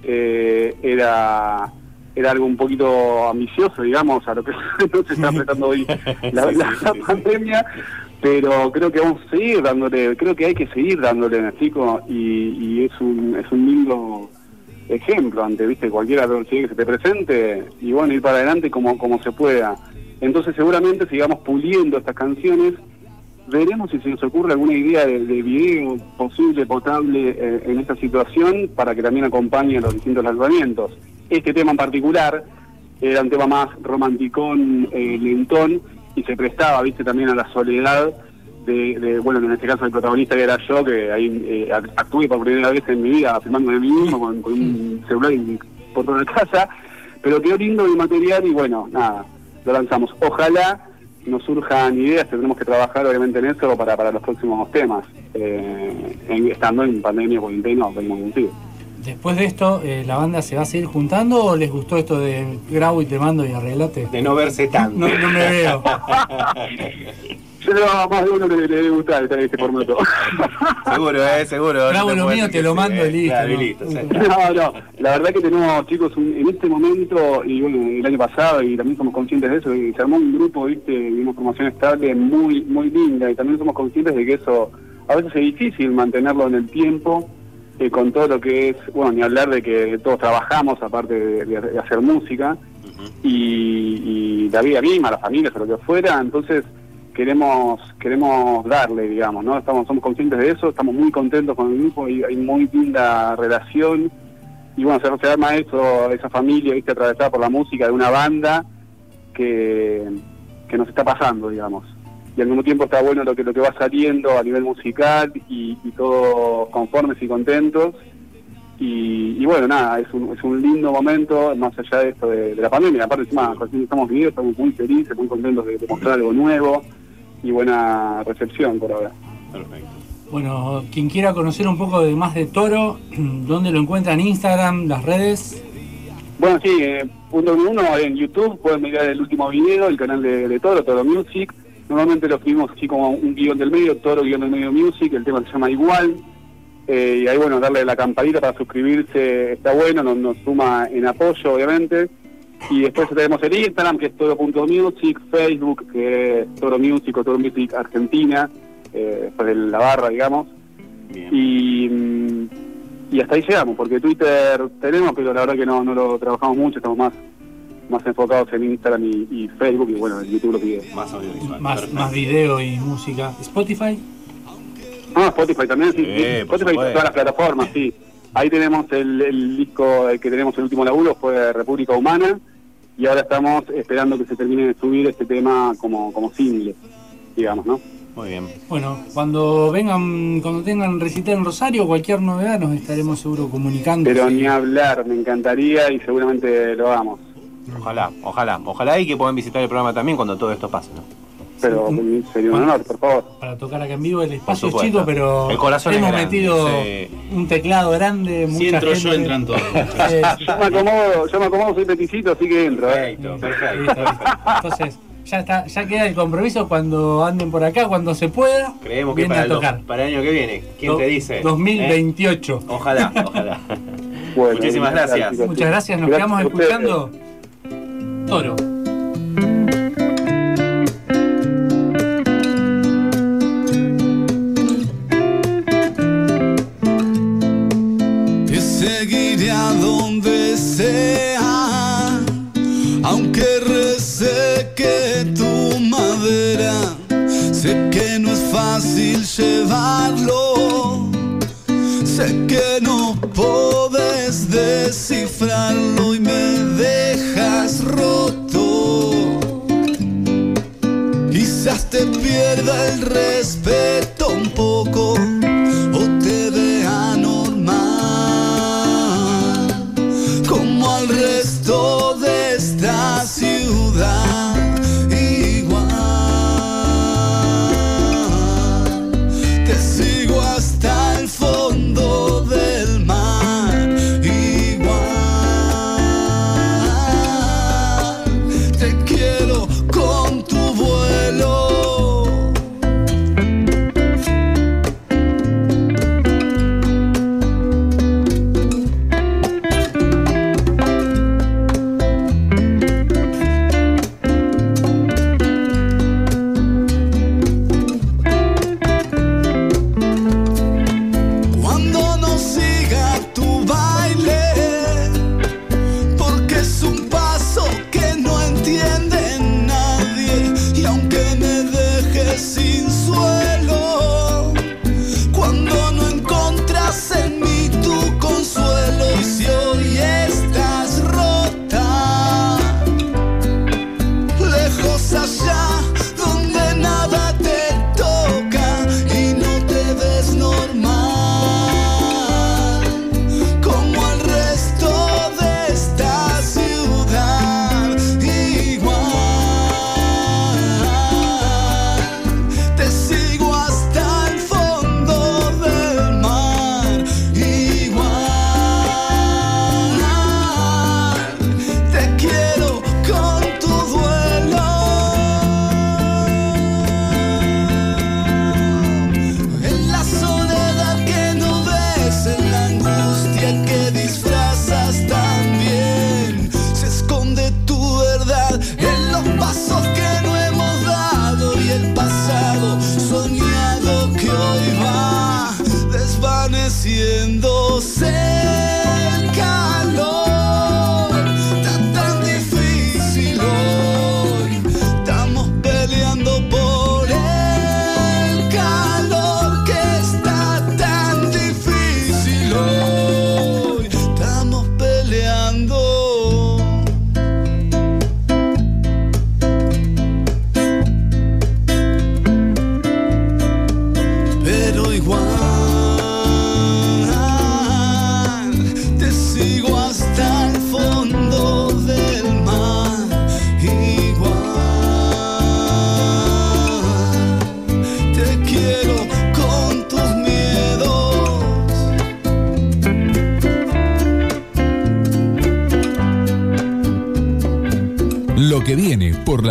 eh, era era algo un poquito ambicioso, digamos, a lo que no se está apretando hoy la, la- la pandemia, pero creo que vamos a seguir dándole, creo que hay que seguir dándole, chicos, y, y es un es un lindo ejemplo ante viste cualquier adversidad que se te presente y bueno ir para adelante como como se pueda entonces seguramente sigamos puliendo estas canciones veremos si se nos ocurre alguna idea de, de video posible, potable eh, en esta situación para que también acompañe los distintos lanzamientos. Este tema en particular era un tema más romanticón, eh, lentón, y se prestaba, viste, también a la soledad de, bueno, en este caso el protagonista que era yo, que ahí eh, act- actué por primera vez en mi vida filmando de mí mismo con, con un celular y por toda la casa, pero quedó lindo el material y bueno, nada, lo lanzamos. Ojalá nos surjan ideas, tendremos que trabajar obviamente en eso para, para los próximos temas, eh, en- estando en pandemia, cuarentena o como contigo. Después de esto, eh, ¿la banda se va a seguir juntando o les gustó esto de grabo y te mando y arreglate? De no verse tanto. No, no me veo. Yo a más de uno le, le debe gustar este, este formato. Seguro, eh, seguro. No lo mío, te lo mando eh. y listo, y ¿no? No, no, la verdad que tenemos, chicos, un- en este momento, y bueno, el año pasado, y también somos conscientes de eso, y se armó un grupo, viste, de una formación estable muy, muy linda, y también somos conscientes de que eso a veces es difícil mantenerlo en el tiempo, eh, con todo lo que es, bueno, ni hablar de que todos trabajamos, aparte de, de- de hacer música, y, y la vida misma, las familias, o lo que fuera, entonces queremos queremos darle, digamos, ¿no? Estamos somos conscientes de eso, estamos muy contentos con el grupo y hay muy linda relación y bueno, se, se arma eso, esa familia, viste, atravesada por la música de una banda que, que nos está pasando, digamos. Y al mismo tiempo está bueno lo que lo que va saliendo a nivel musical y, y todos conformes y contentos. Y, y bueno, nada, es un, es un lindo momento, más allá de esto de, la pandemia. Aparte, encima, estamos viviendo, estamos muy felices, muy contentos de mostrar algo nuevo y buena recepción por ahora. Bueno, quien quiera conocer un poco de más de Toro, ¿dónde lo encuentra en Instagram, las redes? Bueno, sí, eh, punto número uno en YouTube, pueden mirar el último video, el canal de, de Toro, Toro Music. Normalmente lo escribimos así como un guion del medio, Toro guion del medio Music, el tema se llama igual. Eh, y ahí, bueno, darle la campanita para suscribirse está bueno, nos, nos suma en apoyo, obviamente. Y después tenemos el Instagram, que es toro.music, Facebook, que es Toro Music o Toro Music Argentina, eh, después de la barra, digamos. Y, mm, y hasta ahí llegamos, porque Twitter tenemos, pero la verdad que no, no lo trabajamos mucho, estamos más más enfocados en Instagram y, y Facebook, y bueno, en YouTube lo pide. Más audiovisual. Más, más video y música. ¿Spotify? Ah, Spotify también, sí. Sí, Spotify todas las plataformas, sí. Ahí tenemos el, el disco el que tenemos el último laburo, fue República Humana, y ahora estamos esperando que se termine de subir este tema como, como single, digamos, ¿no? Muy bien. Bueno, cuando vengan, cuando tengan recital en Rosario, cualquier novedad nos estaremos seguro comunicando. Pero ni hablar, me encantaría y seguramente lo hagamos. Ojalá, ojalá, ojalá y que puedan visitar el programa también cuando todo esto pase, ¿no? Pero sería un honor, por favor. Para tocar acá en vivo, el espacio es chico, pero El corazón es hemos grande, metido sí. un teclado grande, Si mucha entro yo, entran todos. Eh, Yo me acomodo, yo me acomodo, soy peticito, así que entro. ¿eh? Perfecto, Listo, perfecto. listo. Entonces, ya está, ya queda el compromiso cuando anden por acá, cuando se pueda. Creemos que para a el, tocar. dos- para el año que viene. ¿Quién Do- te dice? 2028. ¿Eh? Ojalá, ojalá. Bueno, Muchísimas gracias. Muchas gracias, nos Gracias quedamos escuchando. Toro. Llevarlo, sé que no podés descifrarlo y me dejas roto. Quizás te pierda el respeto un poco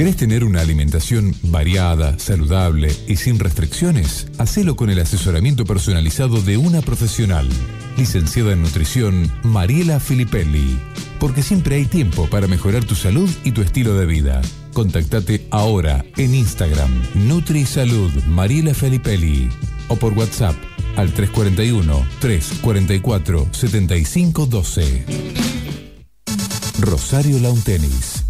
¿Querés tener una alimentación variada, saludable y sin restricciones? Hacelo con el asesoramiento personalizado de una profesional. Licenciada en nutrición, Mariela Filippelli. Porque siempre hay tiempo para mejorar tu salud y tu estilo de vida. Contactate ahora en Instagram, NutriSalud Mariela. O por WhatsApp al 341-344-7512. Rosario Lawn Tennis.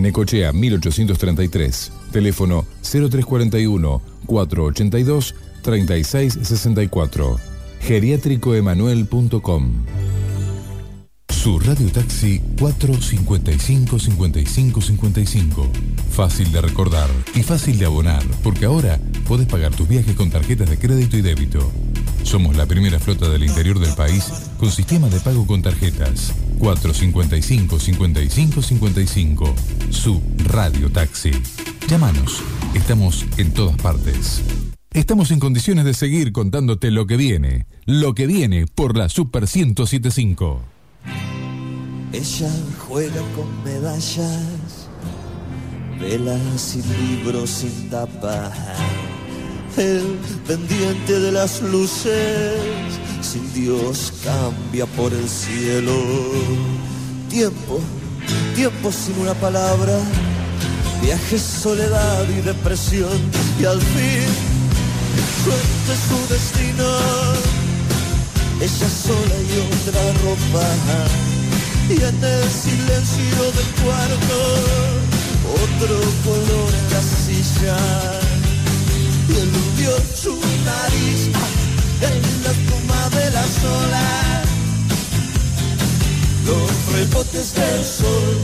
Necochea 1833. Teléfono 0341 482 3664. Geriátricoemanuel.com. Su radio taxi 455 55 55. Fácil de recordar y fácil de abonar, porque ahora podés pagar tus viajes con tarjetas de crédito y débito. Somos la primera flota del interior del país con sistema de pago con tarjetas. 455 55 55. Su radio taxi. Llámanos. Estamos en todas partes. Estamos en condiciones de seguir contándote lo que viene. Lo que viene por la Super 1075. Ella juega con medallas, velas y libros sin tapa. El pendiente de las luces, sin Dios cambia por el cielo. Tiempo, tiempo sin una palabra, viaje, soledad y depresión. Y al fin, suerte su destino, ella sola y otra ropa. Y en el silencio del cuarto otro color en la silla. Y eludió su nariz en la espuma de las olas los rebotes del sol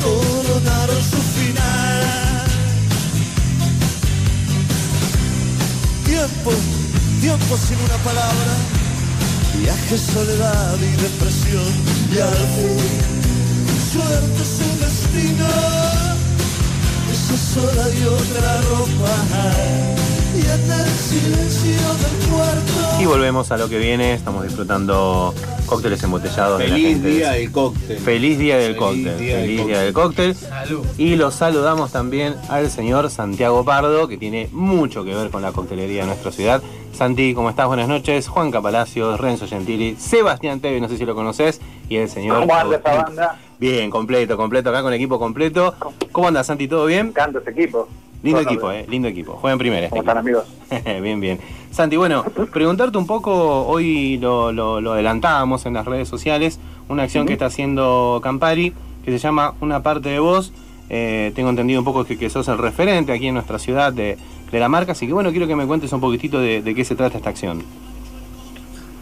coronaron su final. Tiempo, tiempo sin una palabra Viaje, soledad y depresión y al fin suerte su destino. Esa sola y otra ropa y en el silencio del cuarto. Y volvemos a lo que viene, estamos disfrutando cócteles embotellados. de la Feliz gente. día del cóctel. Feliz día del Feliz cóctel. día del Feliz cóctel. día del cóctel. Salud. Y los saludamos también al señor Santiago Pardo, que tiene mucho que ver con la coctelería de nuestra ciudad. Santi, ¿cómo estás? Buenas noches. Juan Palacios, Renzo Gentili, Sebastián Teve, no sé si lo conoces, y el señor. ¿Cómo anda esa banda? Bien, completo, completo, acá con equipo completo. ¿Cómo andas, Santi? ¿Todo bien? Canto ese equipo. Lindo equipo, bien. eh, lindo equipo. Juega en primera. este ¿Cómo están, amigos? bien, bien. Santi, bueno, preguntarte un poco, hoy lo, lo- lo adelantábamos en las redes sociales, una acción que está haciendo Campari, que se llama Una parte de vos. Eh, tengo entendido un poco que, que sos el referente aquí en nuestra ciudad de, de la marca, así que bueno, quiero que me cuentes un poquitito de, de qué se trata esta acción.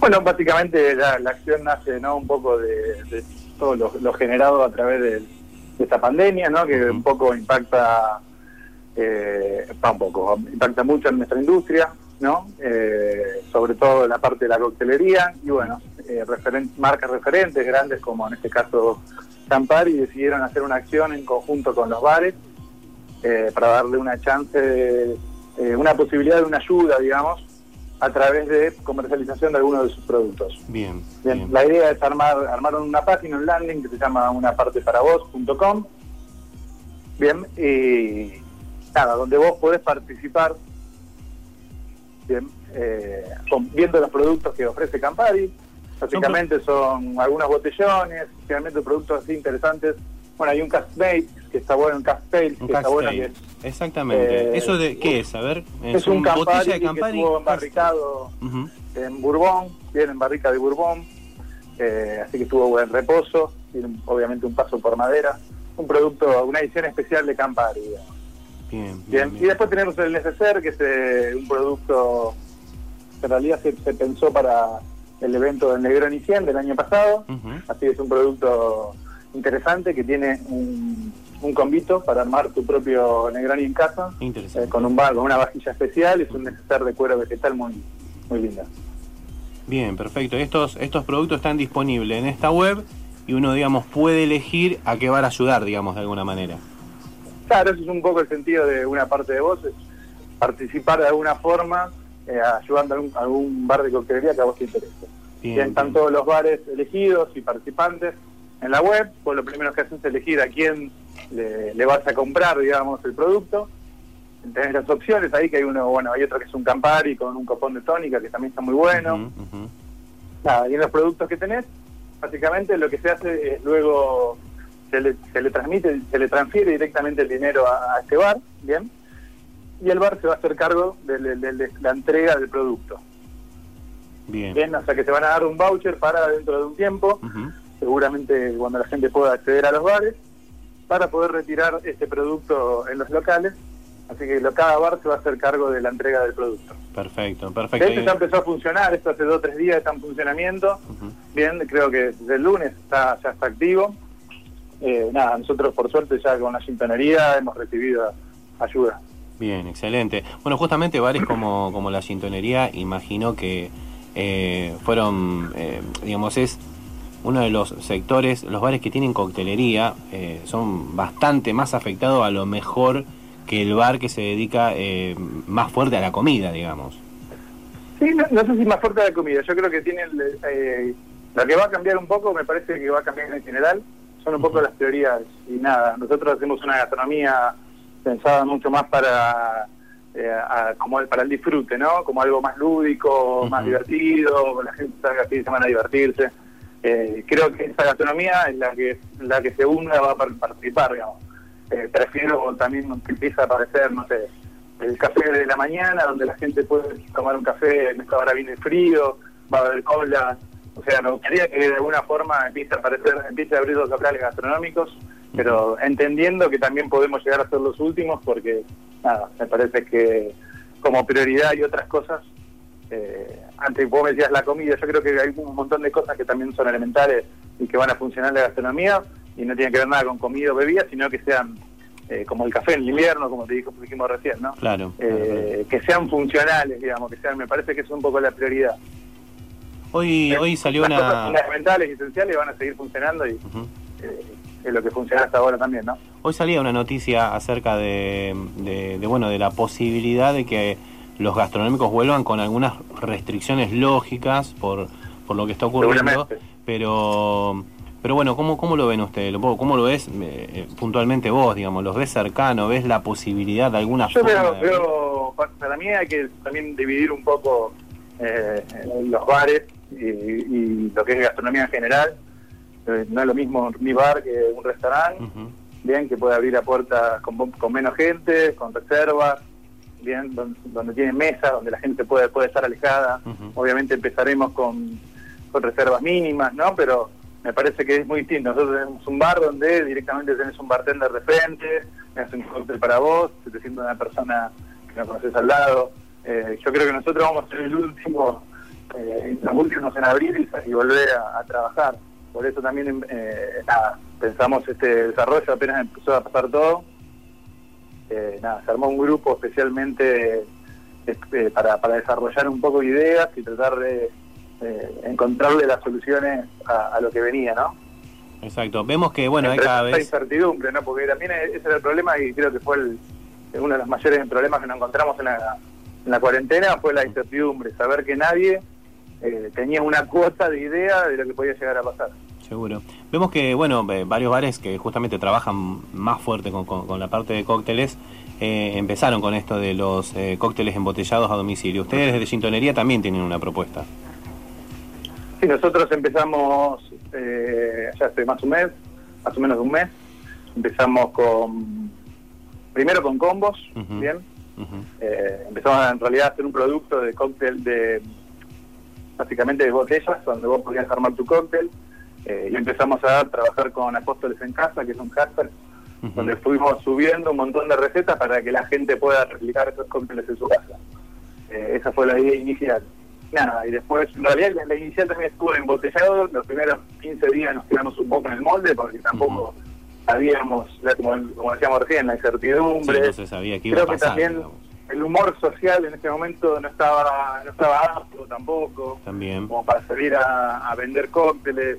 Bueno, básicamente la, la acción nace ¿no? un poco de, de todo lo, lo generado a través de, de esta pandemia, ¿no? que un poco impacta, eh, un poco, impacta mucho en nuestra industria, ¿no? Eh, sobre todo en la parte de la coctelería y bueno, eh, referen- marcas referentes grandes como en este caso Campari decidieron hacer una acción en conjunto con los bares eh, para darle una chance, de- eh, una posibilidad de una ayuda, digamos, a través de comercialización de algunos de sus productos. Bien. Bien, la idea es armar, armaron una página, un landing que se llama unaparteparavos.com. Bien, y nada, donde vos podés participar, bien, eh, con- viendo los productos que ofrece Campari. Básicamente son algunos botellones, generalmente productos así interesantes. Bueno, hay un Castmate, que está bueno, un Castmate, que Un está bueno. Que Exactamente. Eh, ¿Eso de qué es? A ver. es, un, Campari, botella de que Campari. estuvo embarricado en Bourbon, viene en barrica de Bourbon, eh, así que tuvo buen reposo, tiene un- obviamente un paso por madera, un producto, una edición especial de Campari. digamos. Bien, Bien, y después tenemos el Neceser, que es eh, un producto que en realidad se, se pensó para el evento del Negroni 100 del año pasado, así que es un producto interesante que tiene un, un convito para armar tu propio Negroni en casa, Interesante. eh, con un bar, con una vajilla especial, es un Neceser de cuero vegetal muy, muy linda. Bien, perfecto. Estos, estos productos están disponibles en esta web y uno, digamos, puede elegir a qué bar ayudar, digamos, de alguna manera. Claro, ese es un poco el sentido de una parte de vos, es participar de alguna forma, eh, ayudando a algún, a algún bar de coctelería que a vos te interese. Bien, Bien, están todos los bares elegidos y participantes en la web, pues lo primero que haces es elegir a quién le, le vas a comprar, digamos, el producto. Tenés las opciones ahí, que hay uno, bueno, hay otro que es un Campari con un copón de tónica, que también está muy bueno. Nada, y en los productos que tenés, básicamente lo que se hace es luego se le, se le transmite, se le transfiere directamente el dinero a, a este bar, ¿bien? Y el bar se va a hacer cargo de, de- de- de la entrega del producto. Bien. Bien, o sea que se van a dar un voucher para dentro de un tiempo, seguramente cuando la gente pueda acceder a los bares, para poder retirar este producto en los locales. Así que lo- cada bar se va a hacer cargo de la entrega del producto. Perfecto, perfecto. hecho ya empezó a funcionar, esto hace dos o tres días está en funcionamiento. Bien, creo que desde el lunes está, ya está activo. Eh, nada, nosotros por suerte ya con la sintonería hemos recibido ayuda. Bien, excelente. Bueno, justamente bares como, como la Sintonería, imagino que eh, fueron, eh, digamos, es uno de los sectores, los bares que tienen coctelería eh, son bastante más afectados a lo mejor que el bar que se dedica eh, más fuerte a la comida, digamos. Sí, no, no sé si más fuerte la comida, yo creo que tiene el, eh, lo que va a cambiar un poco, me parece que va a cambiar en general, son un poco las teorías y nada, nosotros hacemos una gastronomía pensada mucho más para eh, a- como el- para el disfrute, ¿no? Como algo más lúdico, más divertido, la gente salga así de semana a divertirse. Eh, creo que esa gastronomía es la que la que se una va a par- participar, digamos. Eh, prefiero también que empiece a aparecer, no sé, el café de la mañana, donde la gente puede tomar un café, en esta hora viene frío, va a haber cola. O sea, me gustaría que de alguna forma empiece a aparecer, empiece a abrir los locales gastronómicos, pero entendiendo que también podemos llegar a ser los últimos, porque, nada, me parece que como prioridad hay otras cosas. Eh, antes vos me decías la comida, yo creo que hay un montón de cosas que también son elementales y que van a funcionar en la gastronomía y no tienen que ver nada con comida o bebida, sino que sean eh, como el café en el invierno, como te dijo, dijimos recién, ¿no? Claro. Eh, que sean funcionales, digamos, que sean, me parece que es un poco la prioridad. Hoy, hoy salió Las cosas una... fundamentales y esenciales van a seguir funcionando y eh, es lo que funciona hasta ahora también, ¿no? Hoy salía una noticia acerca de, de- de, bueno de la posibilidad de que los gastronómicos vuelvan con algunas restricciones lógicas por, por lo que está ocurriendo, pero pero bueno, ¿cómo, cómo lo ven ustedes? ¿Cómo lo ves eh, puntualmente vos, digamos? ¿Los ves cercano? ¿Ves la posibilidad de alguna Yo forma? de- pa- para mí hay que también dividir un poco eh, los bares y, y lo que es gastronomía en general. Eh, no es lo mismo mi bar que un restaurante, bien, que puede abrir la puerta con, con menos gente, con reservas, bien, donde, donde tiene mesa, donde la gente puede, puede estar alejada. Obviamente empezaremos con, con reservas mínimas, ¿no? Pero me parece que es muy distinto. Nosotros tenemos un bar donde directamente tenés un bartender de frente, tenés un cóctel para vos, se te sienta una persona que no conoces al lado. Eh, yo creo que nosotros vamos a ser el último, eh, los últimos en abrir y, y volver a, a trabajar. Por eso también eh, nada, pensamos este desarrollo, apenas empezó a pasar todo. Eh, nada, se armó un grupo especialmente este, para, para desarrollar un poco ideas y tratar de encontrarle las soluciones a, a lo que venía, ¿no? Exacto. Vemos que, bueno, hay cada vez. incertidumbre, ¿no? Porque también ese era el problema y creo que fue el- uno de los mayores problemas que nos encontramos en la, en la cuarentena fue la incertidumbre, saber que nadie eh, tenía una cuota de idea de lo que podía llegar a pasar. Seguro. Vemos que, bueno, eh, varios bares que justamente trabajan más fuerte con, con- con la parte de cócteles eh, empezaron con esto de los eh, cócteles embotellados a domicilio. Ustedes desde Sintonería también tienen una propuesta. Sí, nosotros empezamos eh, ya hace más un mes, más o menos un mes. Empezamos con, primero con combos, bien. Eh, empezamos en realidad a hacer un producto de cóctel de, básicamente de botellas, donde vos podías armar tu cóctel. Eh, y empezamos a trabajar con Apóstoles en Casa, que es un hashtag, donde fuimos subiendo un montón de recetas para que la gente pueda replicar esos cócteles en su casa. Eh, esa fue la idea inicial. Nada, y después, en realidad la, la inicial también estuvo embotellado, los primeros 15 días nos quedamos un poco en el molde porque tampoco sabíamos, la- como, como decíamos recién, la Sí, incertidumbre. no se sabía qué iba Creo a que también digamos. el humor social en ese momento no estaba no estaba apto tampoco También. como para salir a, a vender cócteles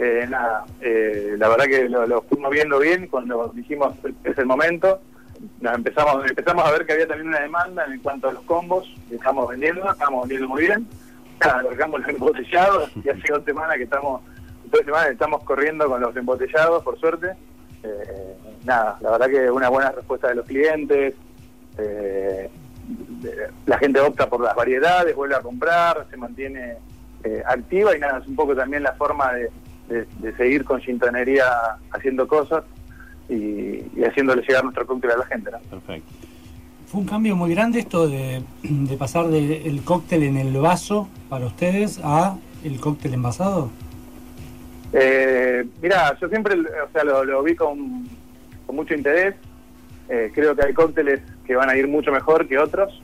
eh, nada eh, la verdad que lo, fuimos viendo bien cuando dijimos es el momento. Nos empezamos empezamos a ver que había también una demanda en cuanto a los combos estamos vendiendo estamos vendiendo muy bien. Alargamos los embotellados y hace dos semanas que estamos dos semanas estamos corriendo con los embotellados por suerte. Eh, nada la verdad que una buena respuesta de los clientes eh, la gente opta por las variedades, vuelve a comprar, se mantiene eh, activa y nada, es un poco también la forma de, de- de seguir con Chintonería haciendo cosas y, y haciéndole llegar nuestro cóctel a la gente. ¿no? Perfecto. Fue un cambio muy grande esto de, de pasar del cóctel en el vaso para ustedes a el cóctel envasado. Eh, mira, yo siempre o sea, lo, lo vi con, con mucho interés. Eh, creo que hay cócteles que van a ir mucho mejor que otros.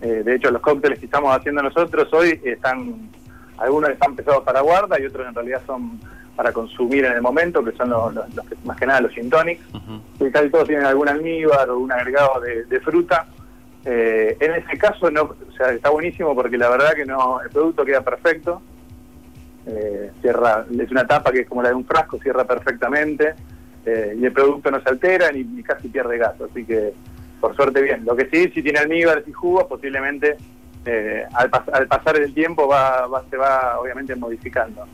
Eh, de hecho, los cócteles que estamos haciendo nosotros hoy están, algunos están pesados para guarda y otros en realidad son para consumir en el momento, que son los, los- los que- más que nada los gin tonics. Y casi todos tienen algún almíbar o un agregado de, de fruta. Eh, en ese caso no, o sea, está buenísimo porque la verdad que no, el producto queda perfecto. Eh, cierra, es una tapa que es como la de un frasco, cierra perfectamente eh, y el producto no se altera ni, ni casi pierde gas, así que por suerte bien. Lo que sí, si tiene almíbares y jugos, posiblemente eh, al, pas- al pasar el tiempo va, va- se va obviamente modificando,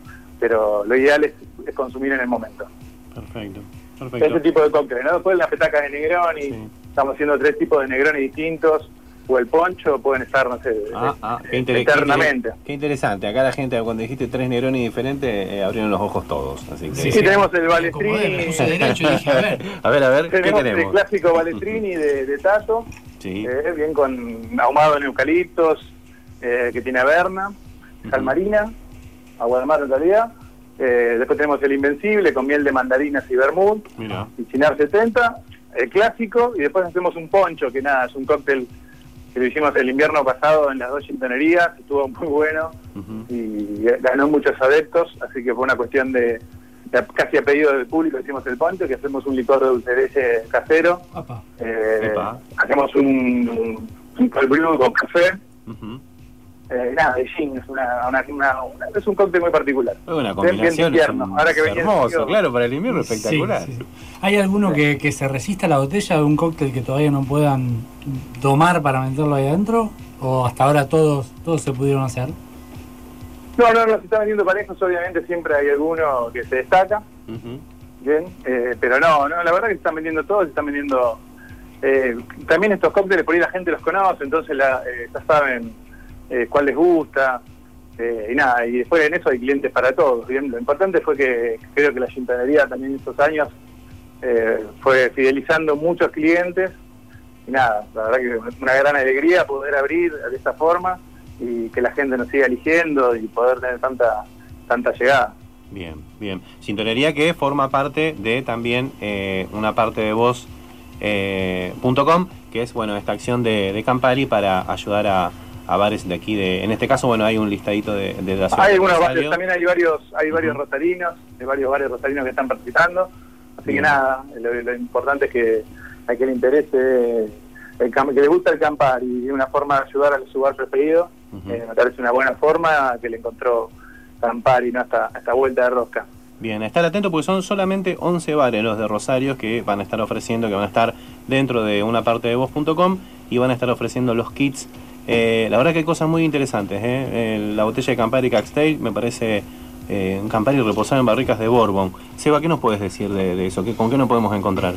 pero lo ideal es, es consumir en el momento. Perfecto. Ese Perfecto. tipo de cócteles, ¿no? Después las petacas de Negroni, estamos haciendo tres tipos de Negroni distintos, o el poncho, pueden estar, no sé, Ah, ah, qué, eternamente. qué inter- qué interesante. Acá la gente, cuando dijiste tres Negroni diferentes, eh, abrieron los ojos todos. Así que... Sí, tenemos el Balestrini. a ver, a ver, ¿qué tenemos, el clásico Balestrini de, de Tato, Sí. eh, bien con ahumado en eucaliptos, eh, que tiene averna, sal marina, agua de mar en realidad. Eh, después tenemos el Invencible con miel de mandarinas y vermouth, y Chinar 70, el clásico, y después hacemos un poncho, que nada, es un cóctel que lo hicimos el invierno pasado en las dos chintonerías, estuvo muy bueno. Y ganó muchos adeptos, así que fue una cuestión de, de casi a pedido del público hicimos el poncho, que hacemos un licor de dulce de leche casero, Eh, hacemos un, un con café, eh, nada, de gin, es, una, una- una- una- es un cóctel muy particular. Fue una Bien- bien combinación invierno. es Ahora que hermoso, claro, para el invierno espectacular. sí, sí. ¿Hay alguno que, que se resista a la botella de un cóctel que todavía no puedan tomar para meterlo ahí adentro? ¿O hasta ahora todos, todos se pudieron hacer? No, no, no, se están vendiendo parejos, obviamente siempre hay alguno que se destaca, bien, eh, pero no, no, la verdad que se están vendiendo todos, se están vendiendo... eh, también estos cócteles, por ahí la gente los conoce, entonces la, eh, ya saben eh, cuál les gusta, eh, y nada, y después en eso hay clientes para todos, bien, lo importante fue que creo que la chintanería también en estos años eh, fue fidelizando muchos clientes, y nada, la verdad que una gran alegría poder abrir de esta forma y que la gente nos siga eligiendo y poder tener tanta tanta llegada. Bien, bien. Sintonería que forma parte de también eh, una parte de voz eh, que es bueno esta acción de Campari para ayudar a, a bares de aquí. de En este caso, bueno, hay un listadito de, de la ciudad Hay algunos barrios, también hay varios hay varios rosarinos, hay varios barrios rosarinos que están participando, así que nada, lo, lo importante es que a quien le interese, el, que le gusta el Campari y una forma de ayudar a su bar preferido, eh, me parece una buena forma que le encontró Campari, ¿no? Esta, esta vuelta de rosca. Bien, estar atento porque son solamente 11 bares los de Rosario que van a estar ofreciendo, que van a estar dentro de una parte de voz.com y van a estar ofreciendo los kits. Eh, la verdad que hay cosas muy interesantes. ¿eh? La botella de Campari Caxtail me parece eh, un Campari reposado en barricas de Bourbon. Seba, ¿qué nos puedes decir de, de eso? ¿Qué, ¿Con qué nos podemos encontrar?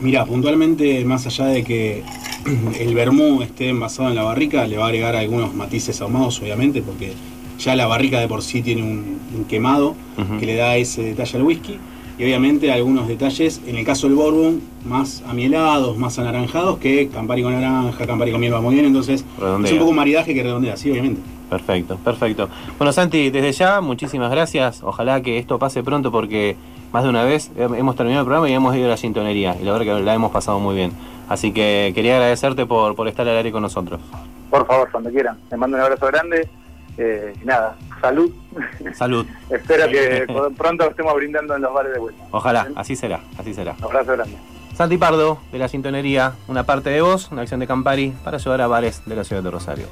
Mira, puntualmente, más allá de que el vermú esté envasado en la barrica, le va a agregar algunos matices ahumados, obviamente, porque ya la barrica de por sí tiene un, un quemado que le da ese detalle al whisky. Y obviamente algunos detalles, en el caso del bourbon, más amielados, más anaranjados que Campari con naranja, Campari con miel va muy bien. Entonces, Redondea. es un poco un maridaje que redondea, sí, obviamente. Perfecto, perfecto. Bueno, Santi, desde ya, muchísimas gracias. Ojalá que esto pase pronto porque más de una vez hem- hemos terminado el programa y hemos ido a la sintonería. Y la verdad que la hemos pasado muy bien. Así que quería agradecerte por, por estar al aire con nosotros. Por favor, cuando quieran. Les mando un abrazo grande. Eh, nada, salud. Salud. Espero que pronto estemos brindando en los bares de vuelta. Ojalá, así será, así será. Un abrazo grande. Santi Pardo, de la sintonería, una parte de voz, una acción de Campari para ayudar a bares de la ciudad de Rosario.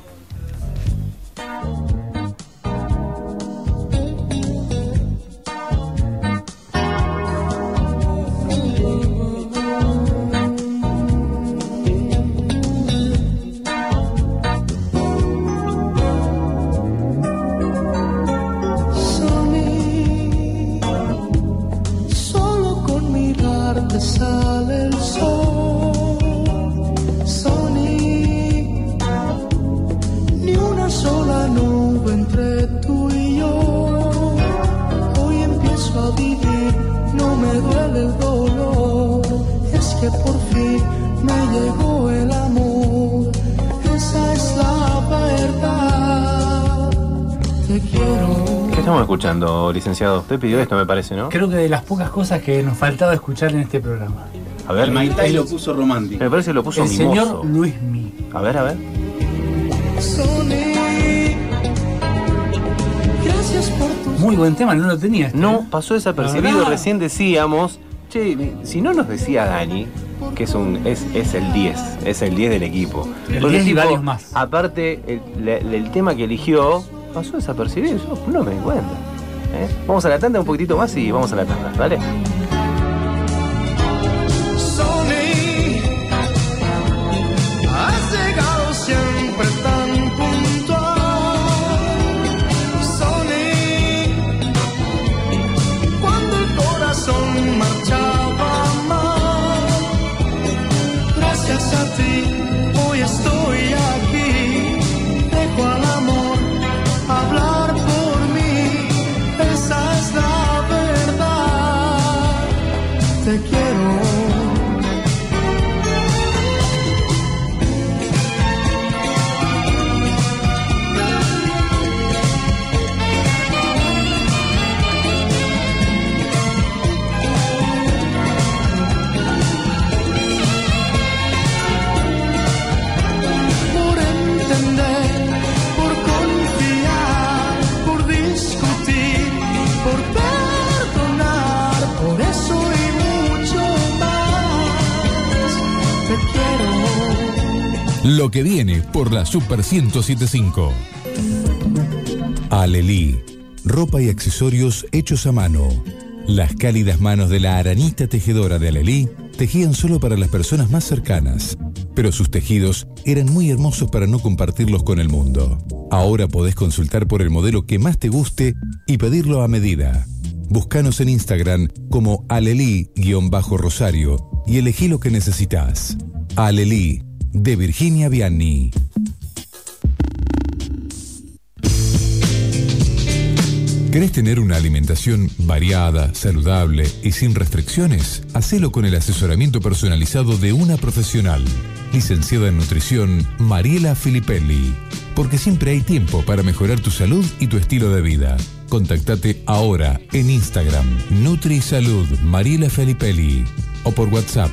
Llegó el amor. Esa es la verdad. Te quiero. ¿Qué estamos escuchando, licenciado? Usted pidió esto, me parece, ¿no? Creo que de las pocas cosas que nos faltaba escuchar en este programa. A ver, El Maitai lo puso romántico. Me parece que lo puso El mimoso. señor Luis Mi. A ver, a ver. Soní, gracias por tu Muy buen tema, no lo tenía. este, No, ¿eh? pasó desapercibido. Recién decíamos, che, si no nos decía Dani, que es un es, es el 10, es el 10 del equipo. El Porque 10 y varios más. Aparte, el tema que eligió pasó desapercibido. Yo no me di cuenta. ¿eh? Vamos a la tanda un poquitito más y vamos a la tanda, ¿vale? Lo que viene por la Super 1075. Alelí. Ropa y accesorios hechos a mano. Las cálidas manos de la aranista tejedora de Alelí tejían solo para las personas más cercanas, pero sus tejidos eran muy hermosos para no compartirlos con el mundo. Ahora podés consultar por el modelo que más te guste y pedirlo a medida. Búscanos en Instagram como alelí-rosario y elegí lo que necesitas. Alelí, de Virginia Vianney. ¿Querés tener una alimentación variada, saludable y sin restricciones? Hacelo con el asesoramiento personalizado de una profesional. Licenciada en nutrición, Mariela Filipelli. Porque siempre hay tiempo para mejorar tu salud y tu estilo de vida. Contactate ahora en Instagram, NutriSalud Mariela Filipelli. O por WhatsApp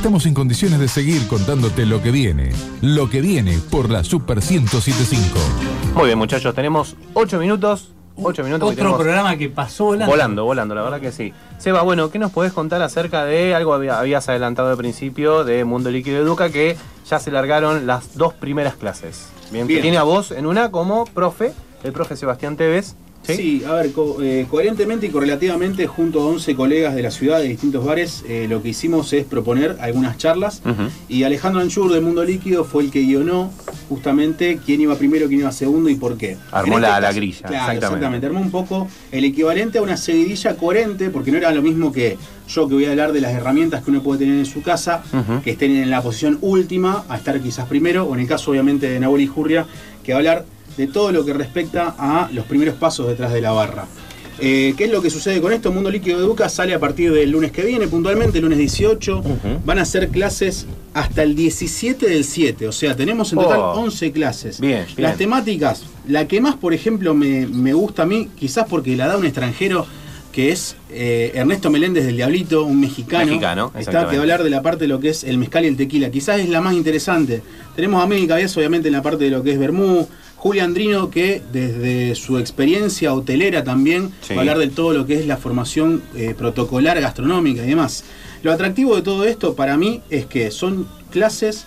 Estamos en condiciones de seguir contándote lo que viene. Lo que viene por la Super 1075. Muy bien, muchachos, tenemos 8 minutos. 8 minutos que Otro tenemos programa que pasó volando. volando, volando, la verdad que sí. Seba, bueno, ¿qué nos podés contar acerca de algo que habías adelantado al principio de Mundo Líquido Educa que ya se largaron las dos primeras clases? Bien, que Bien. tiene a vos en una como profe, el profe Sebastián Tevez. Sí, a ver, co- eh, coherentemente y correlativamente, junto a 11 colegas de la ciudad de distintos bares, eh, lo que hicimos es proponer algunas charlas. Y Alejandro Anchur de Mundo Líquido fue el que guionó justamente quién iba primero, quién iba segundo y por qué. Armó este la- grilla, Claro, exactamente. exactamente. Armó un poco el equivalente a una seguidilla coherente, porque no era lo mismo que yo que voy a hablar de las herramientas que uno puede tener en su casa, que estén en la posición última, a estar quizás primero, o en el caso obviamente de Nahuel y Jurria, que hablar de todo lo que respecta a los primeros pasos detrás de la barra. Eh, ¿Qué es lo que sucede con esto? Mundo Líquido de Educa sale a partir del lunes que viene, puntualmente, el lunes 18. Van a ser clases hasta el 17 del 7, o sea, tenemos en total Oh. 11 clases. Bien, bien. Las temáticas, la que más, por ejemplo, me, me gusta a mí, quizás porque la da un extranjero, que es eh, Ernesto Meléndez del Diablito, un mexicano. Mexicano, Está que hablar de la parte de lo que es el mezcal y el tequila. Quizás es la más interesante. Tenemos a Meli Cabez, obviamente, en la parte de lo que es Bermú. Julia Andrino, que desde su experiencia hotelera también Sí. va a hablar de todo lo que es la formación eh, protocolar gastronómica y demás. Lo atractivo de todo esto para mí es que son clases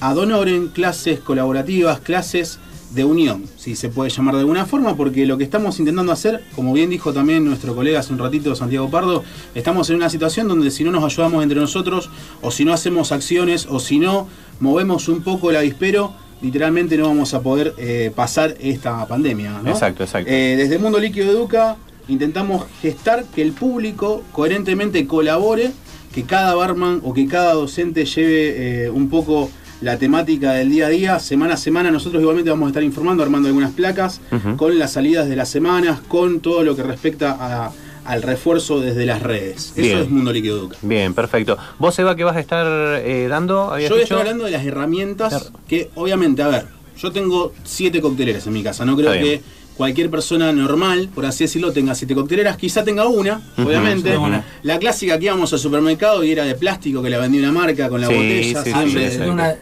ad honorem, clases colaborativas, clases de unión, si se puede llamar de alguna forma, porque lo que estamos intentando hacer, como bien dijo también nuestro colega hace un ratito, Santiago Pardo, estamos en una situación donde si no nos ayudamos entre nosotros, o si no hacemos acciones, o si no movemos un poco el avispero, literalmente no vamos a poder eh, pasar esta pandemia. ¿no? Exacto, exacto. Eh, desde Mundo Líquido Educa intentamos gestar que el público coherentemente colabore, que cada barman o que cada docente lleve eh, un poco la temática del día a día, semana a semana. Nosotros igualmente vamos a estar informando, armando algunas placas con las salidas de las semanas, con todo lo que respecta a- al refuerzo desde las redes. Eso Bien. es Mundo Líquido Educa. Bien, perfecto. ¿Vos, Seba, qué vas a estar eh, dando? ¿Habías Yo voy a estar hablando de las herramientas que, obviamente, a ver, yo tengo siete cocteleras en mi casa. No creo que cualquier persona normal, por así decirlo, tenga siete cocteleras. Quizá tenga una, obviamente. ujú. La clásica que íbamos al supermercado y era de plástico, que la vendía una marca con la Sí, botella, sí, siempre sí, de. Una-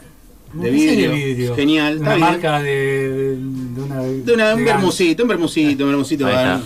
de ¿qué sería vidrio. vidrio? Genial. Una marca de, de, de una. De una- un de bermucito, un bermucito, un está.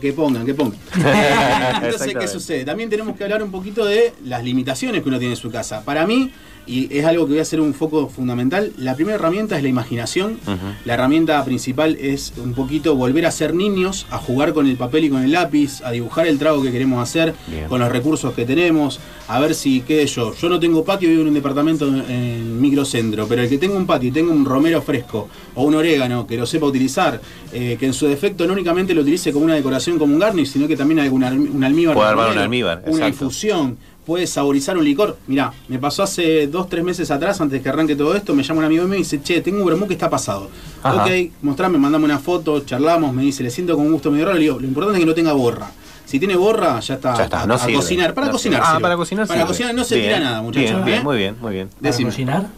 Que pongan, que pongan. Entonces, ¿qué sucede? También tenemos que hablar un poquito de las limitaciones que uno tiene en su casa. Para mí, y es algo que voy a hacer un foco fundamental, la primera herramienta es la imaginación. La herramienta principal es un poquito volver a ser niños, a jugar con el papel y con el lápiz, a dibujar el trago que queremos hacer, Bien. con los recursos que tenemos, a ver si, qué yo, yo no tengo patio, vivo en un departamento en, en microcentro, pero el que tenga un patio y tenga un romero fresco o un orégano que lo sepa utilizar, eh, que en su defecto no únicamente lo utilice como una decoración, como un garnish, sino que también alguna un almíbar. Puede armar romero, un almíbar, Una exacto. infusión. Puede saborizar un licor. Mirá, me pasó hace dos, tres meses atrás, antes que arranque todo esto, me llama un amigo mío y me dice, che, tengo un vermú que está pasado. Ajá. Ok, mostrame, mandame una foto, charlamos, me dice, le siento con gusto medio raro, le digo, lo importante es que no tenga borra. Si tiene borra, ya está. Ya está, a, no a sirve. cocinar, para No cocinar. sirve. Ah, para cocinar Para sirve. cocinar no se Bien, tira nada, muchachos. bien, bien, ¿eh? muy bien, muy bien. Decime.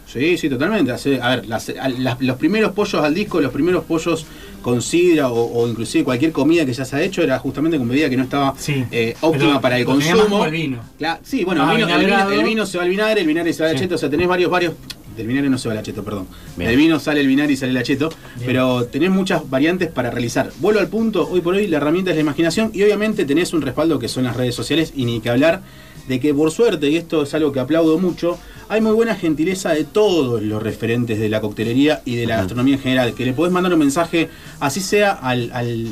Sí, sí, totalmente. Hace- A ver, las- al- las- los primeros pollos al disco, los primeros pollos con sidra o, o inclusive cualquier comida que ya se ha hecho era justamente con medida que no estaba eh, óptima para el más consumo. como el vino. Cla- sí, bueno, Ah, el, vino, el, vino, vinagrado. el vino se va al vinagre, el vinagre se va al Sí. acheto, o sea, tenés varios, varios. Del vinagre no se va al acheto, perdón. Bien. Del vino sale el vinagre y sale el acheto, Bien. pero tenés muchas variantes para realizar. Vuelvo al punto, hoy por hoy la herramienta es la imaginación y obviamente tenés un respaldo que son las redes sociales y ni que hablar de que por suerte, y esto es algo que aplaudo mucho, hay muy buena gentileza de todos los referentes de la coctelería y de la gastronomía en general, que le podés mandar un mensaje, así sea al, al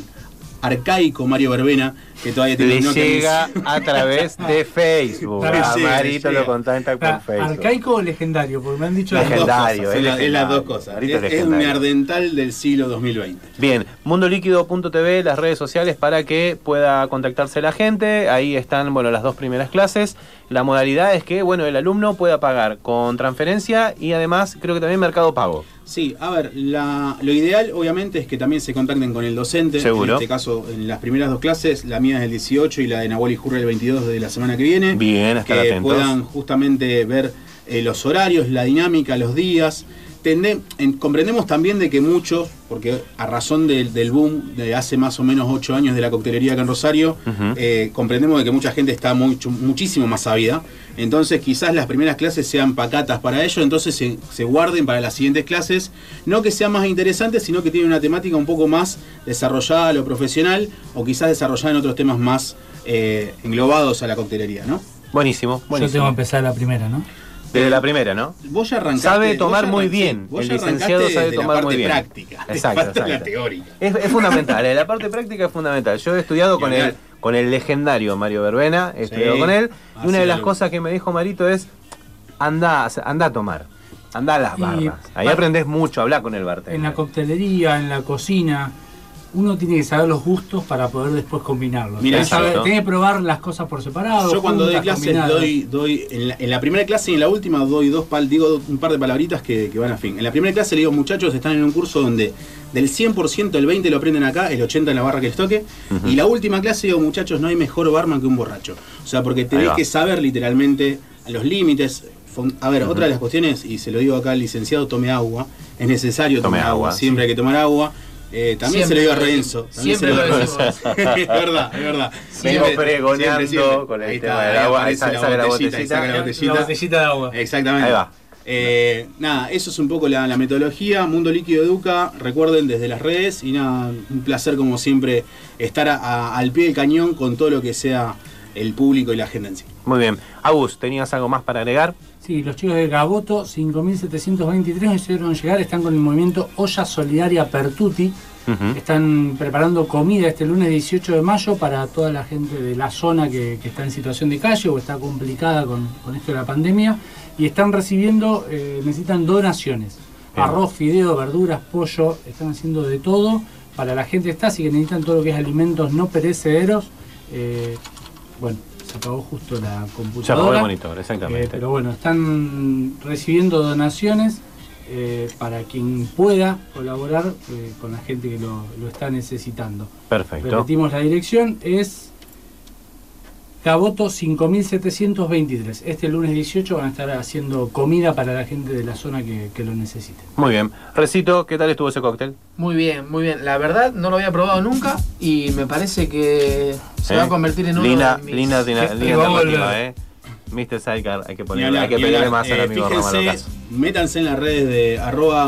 arcaico Mario Verbena, que todavía tiene Le llega a través de Facebook. A Marito lo contacta por Ah, Facebook. ¿Arcaico o legendario? Porque me han dicho Las las dos dos cosas, Legendario, es las- es las legendario. dos cosas. Es, un neardental del siglo 2020. Bien, mundoliquido.tv, las redes sociales para que pueda contactarse la gente. Ahí están, bueno, las dos primeras clases. La modalidad es que, bueno, el alumno pueda pagar con transferencia y además creo que también Mercado Pago. Sí, a ver, la- lo ideal obviamente es que también se contacten con el docente. Seguro. En este caso, en las primeras dos clases, la mía es el 18 y la de Nahuel y Jurre el 22 de la semana que viene. Bien, estar que atentos. puedan justamente ver eh, los horarios, la dinámica, los días. Tende- en- comprendemos también de que muchos, porque a razón del, del boom de hace más o menos 8 años de la coctelería acá en Rosario, eh, comprendemos de que mucha gente está mucho, muchísimo más sabida. Entonces quizás las primeras clases sean pacatas para ello, entonces se, se guarden para las siguientes clases. No que sean más interesantes, sino que tienen una temática un poco más desarrollada a lo profesional o quizás desarrollada en otros temas más eh, englobados a la coctelería, ¿no? Buenísimo, Yo buenísimo. tengo que empezar la primera, ¿no? Desde la primera, ¿no? Vos ya arrancaste. Sabe tomar muy bien. El licenciado sabe de la tomar parte muy bien. práctica. Exacto, falta la exacto. teórica. Es, es fundamental, eh, la parte práctica es fundamental. Yo he estudiado con el, con el legendario Mario Verbena, he estudiado Sí, con él, y una de las cosas que me dijo Marito es, anda, anda a tomar, anda a las barras. Ahí aprendes mucho, hablar con el En bartender. la coctelería, en la cocina, uno tiene que saber los gustos para poder después combinarlos. Mira, saber- tiene que probar las cosas por separado. Yo cuando doy juntas, clases combinadas. doy, doy en, la, en la primera clase y en la última doy dos pal, digo un par de palabritas que, que van a fin. En la primera clase le digo, muchachos, están en un curso donde del 100% el 20 lo aprenden acá, el 80 en la barra que les toque. Y la última clase digo, muchachos, no hay mejor barman que un borracho. O sea, porque tenés que saber literalmente los límites. A ver, otra de las cuestiones, y se lo digo acá al licenciado, tome agua. Es necesario Tome tomar agua, agua, siempre hay que tomar agua. Eh, también Siempre se lo digo a Renzo. también se Siempre digo a lo Renzo. es verdad, es verdad. Vengo Siempre- pregoneando siempre, siempre. con el Ahí tema está, del agua, ahí la saca la botellita, ahí saca la botellita. botellita. La botellita de agua. Exactamente. Ahí va. Eh, nada, eso es un poco la, la metodología. Mundo Líquido Educa, recuerden desde las redes. Y nada, un placer como siempre estar a- a- al pie del cañón con todo lo que sea el público y la gente en sí. Muy bien. Agus, ¿tenías algo más para agregar? Sí, los chicos de Gaboto 5723 nos hicieron llegar, están con el movimiento Olla Solidaria Pertuti. Están preparando comida este lunes 18 de mayo para toda la gente de la zona que, que está en situación de calle o está complicada con, con esto de la pandemia. Y están recibiendo, eh, necesitan donaciones. Bien. Arroz, fideo, verduras, pollo, están haciendo de todo para la gente está, así que necesitan todo lo que es alimentos no perecederos. Eh, bueno, se apagó justo la Se computadora. apagó el monitor, exactamente. Eh, pero bueno, están recibiendo donaciones eh, para quien pueda colaborar eh, con la gente que lo, lo está necesitando. Perfecto. Repetimos la dirección, es Caboto 5723. Este lunes 18 van a estar haciendo comida para la gente de la zona que, que lo necesite. Muy bien. Recito, ¿qué tal estuvo ese cóctel? Muy bien, muy bien. La verdad no lo había probado nunca y me parece que se ¿Eh? va a convertir en uno linda, de mis... linda, linda, que linda va a alternativa, volver. eh. Mr. Sidecar, hay que ponerle, hay que pedirle hablar. más al Eh, amigo Romano fíjense, métanse en las redes de arroba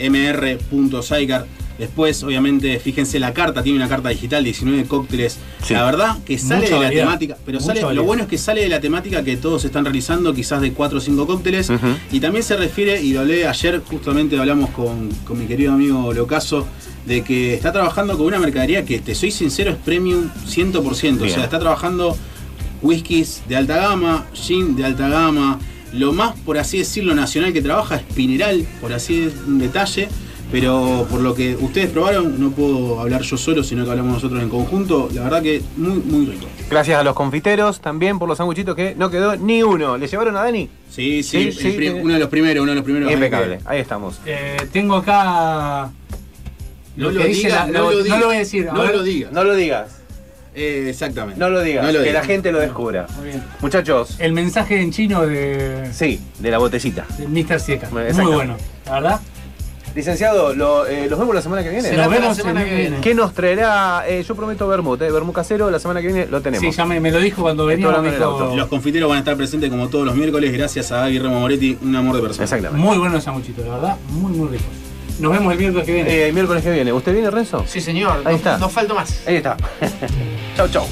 mrmr.sidecar. Después, obviamente, fíjense la carta, tiene una carta digital, 19 cócteles. Sí. La verdad que sale Mucha de la variedad. temática, pero Mucha sale, lo bueno es que sale de la temática que todos están realizando, quizás de 4 o 5 cócteles. Y también se refiere, y lo hablé ayer, justamente hablamos con, con mi querido amigo Locaso, de que está trabajando con una mercadería que, te soy sincero, es premium 100%. O sea, está trabajando whiskies de alta gama, gin de alta gama. Lo más, por así decirlo, nacional que trabaja es Pineral, por así un detalle. Pero por lo que ustedes probaron, no puedo hablar yo solo, sino que hablamos nosotros en conjunto. La verdad que muy, muy rico. Gracias a los confiteros también por los sanguchitos que no quedó ni uno. ¿Le llevaron a Dani? Sí, sí, uno de los primeros, uno de los primeros. Impecable, ahí estamos. Eh, tengo acá. No que lo dice digas, la- no lo digas. lo voy a decir. a No ver. lo digas. No lo digas. Eh, exactamente. No lo digas. No lo que digas. la gente lo descubra. Muy bien. Muchachos. El mensaje en chino de, Sí, de la botecita. de Mr. Sieca. Muy bueno, la verdad. Licenciado, lo, eh, ¿los vemos la semana que viene? Nos vemos la semana que viene. ¿Qué nos traerá? Eh, yo prometo Bermud, eh, Bermud casero, la semana que viene lo tenemos. Sí, ya me, me lo dijo cuando venía. dijo- auto. Los confiteros van a estar presentes como todos los miércoles, gracias a Guillermo Moretti, un amor de persona. Exactamente. Muy buenos sanguchitos, la verdad. Muy, muy ricos. Nos vemos el miércoles que viene. Eh, el miércoles que viene. ¿Usted viene, Renzo? Sí, señor. Ahí no, está. No falta más. Ahí está. chau, chau.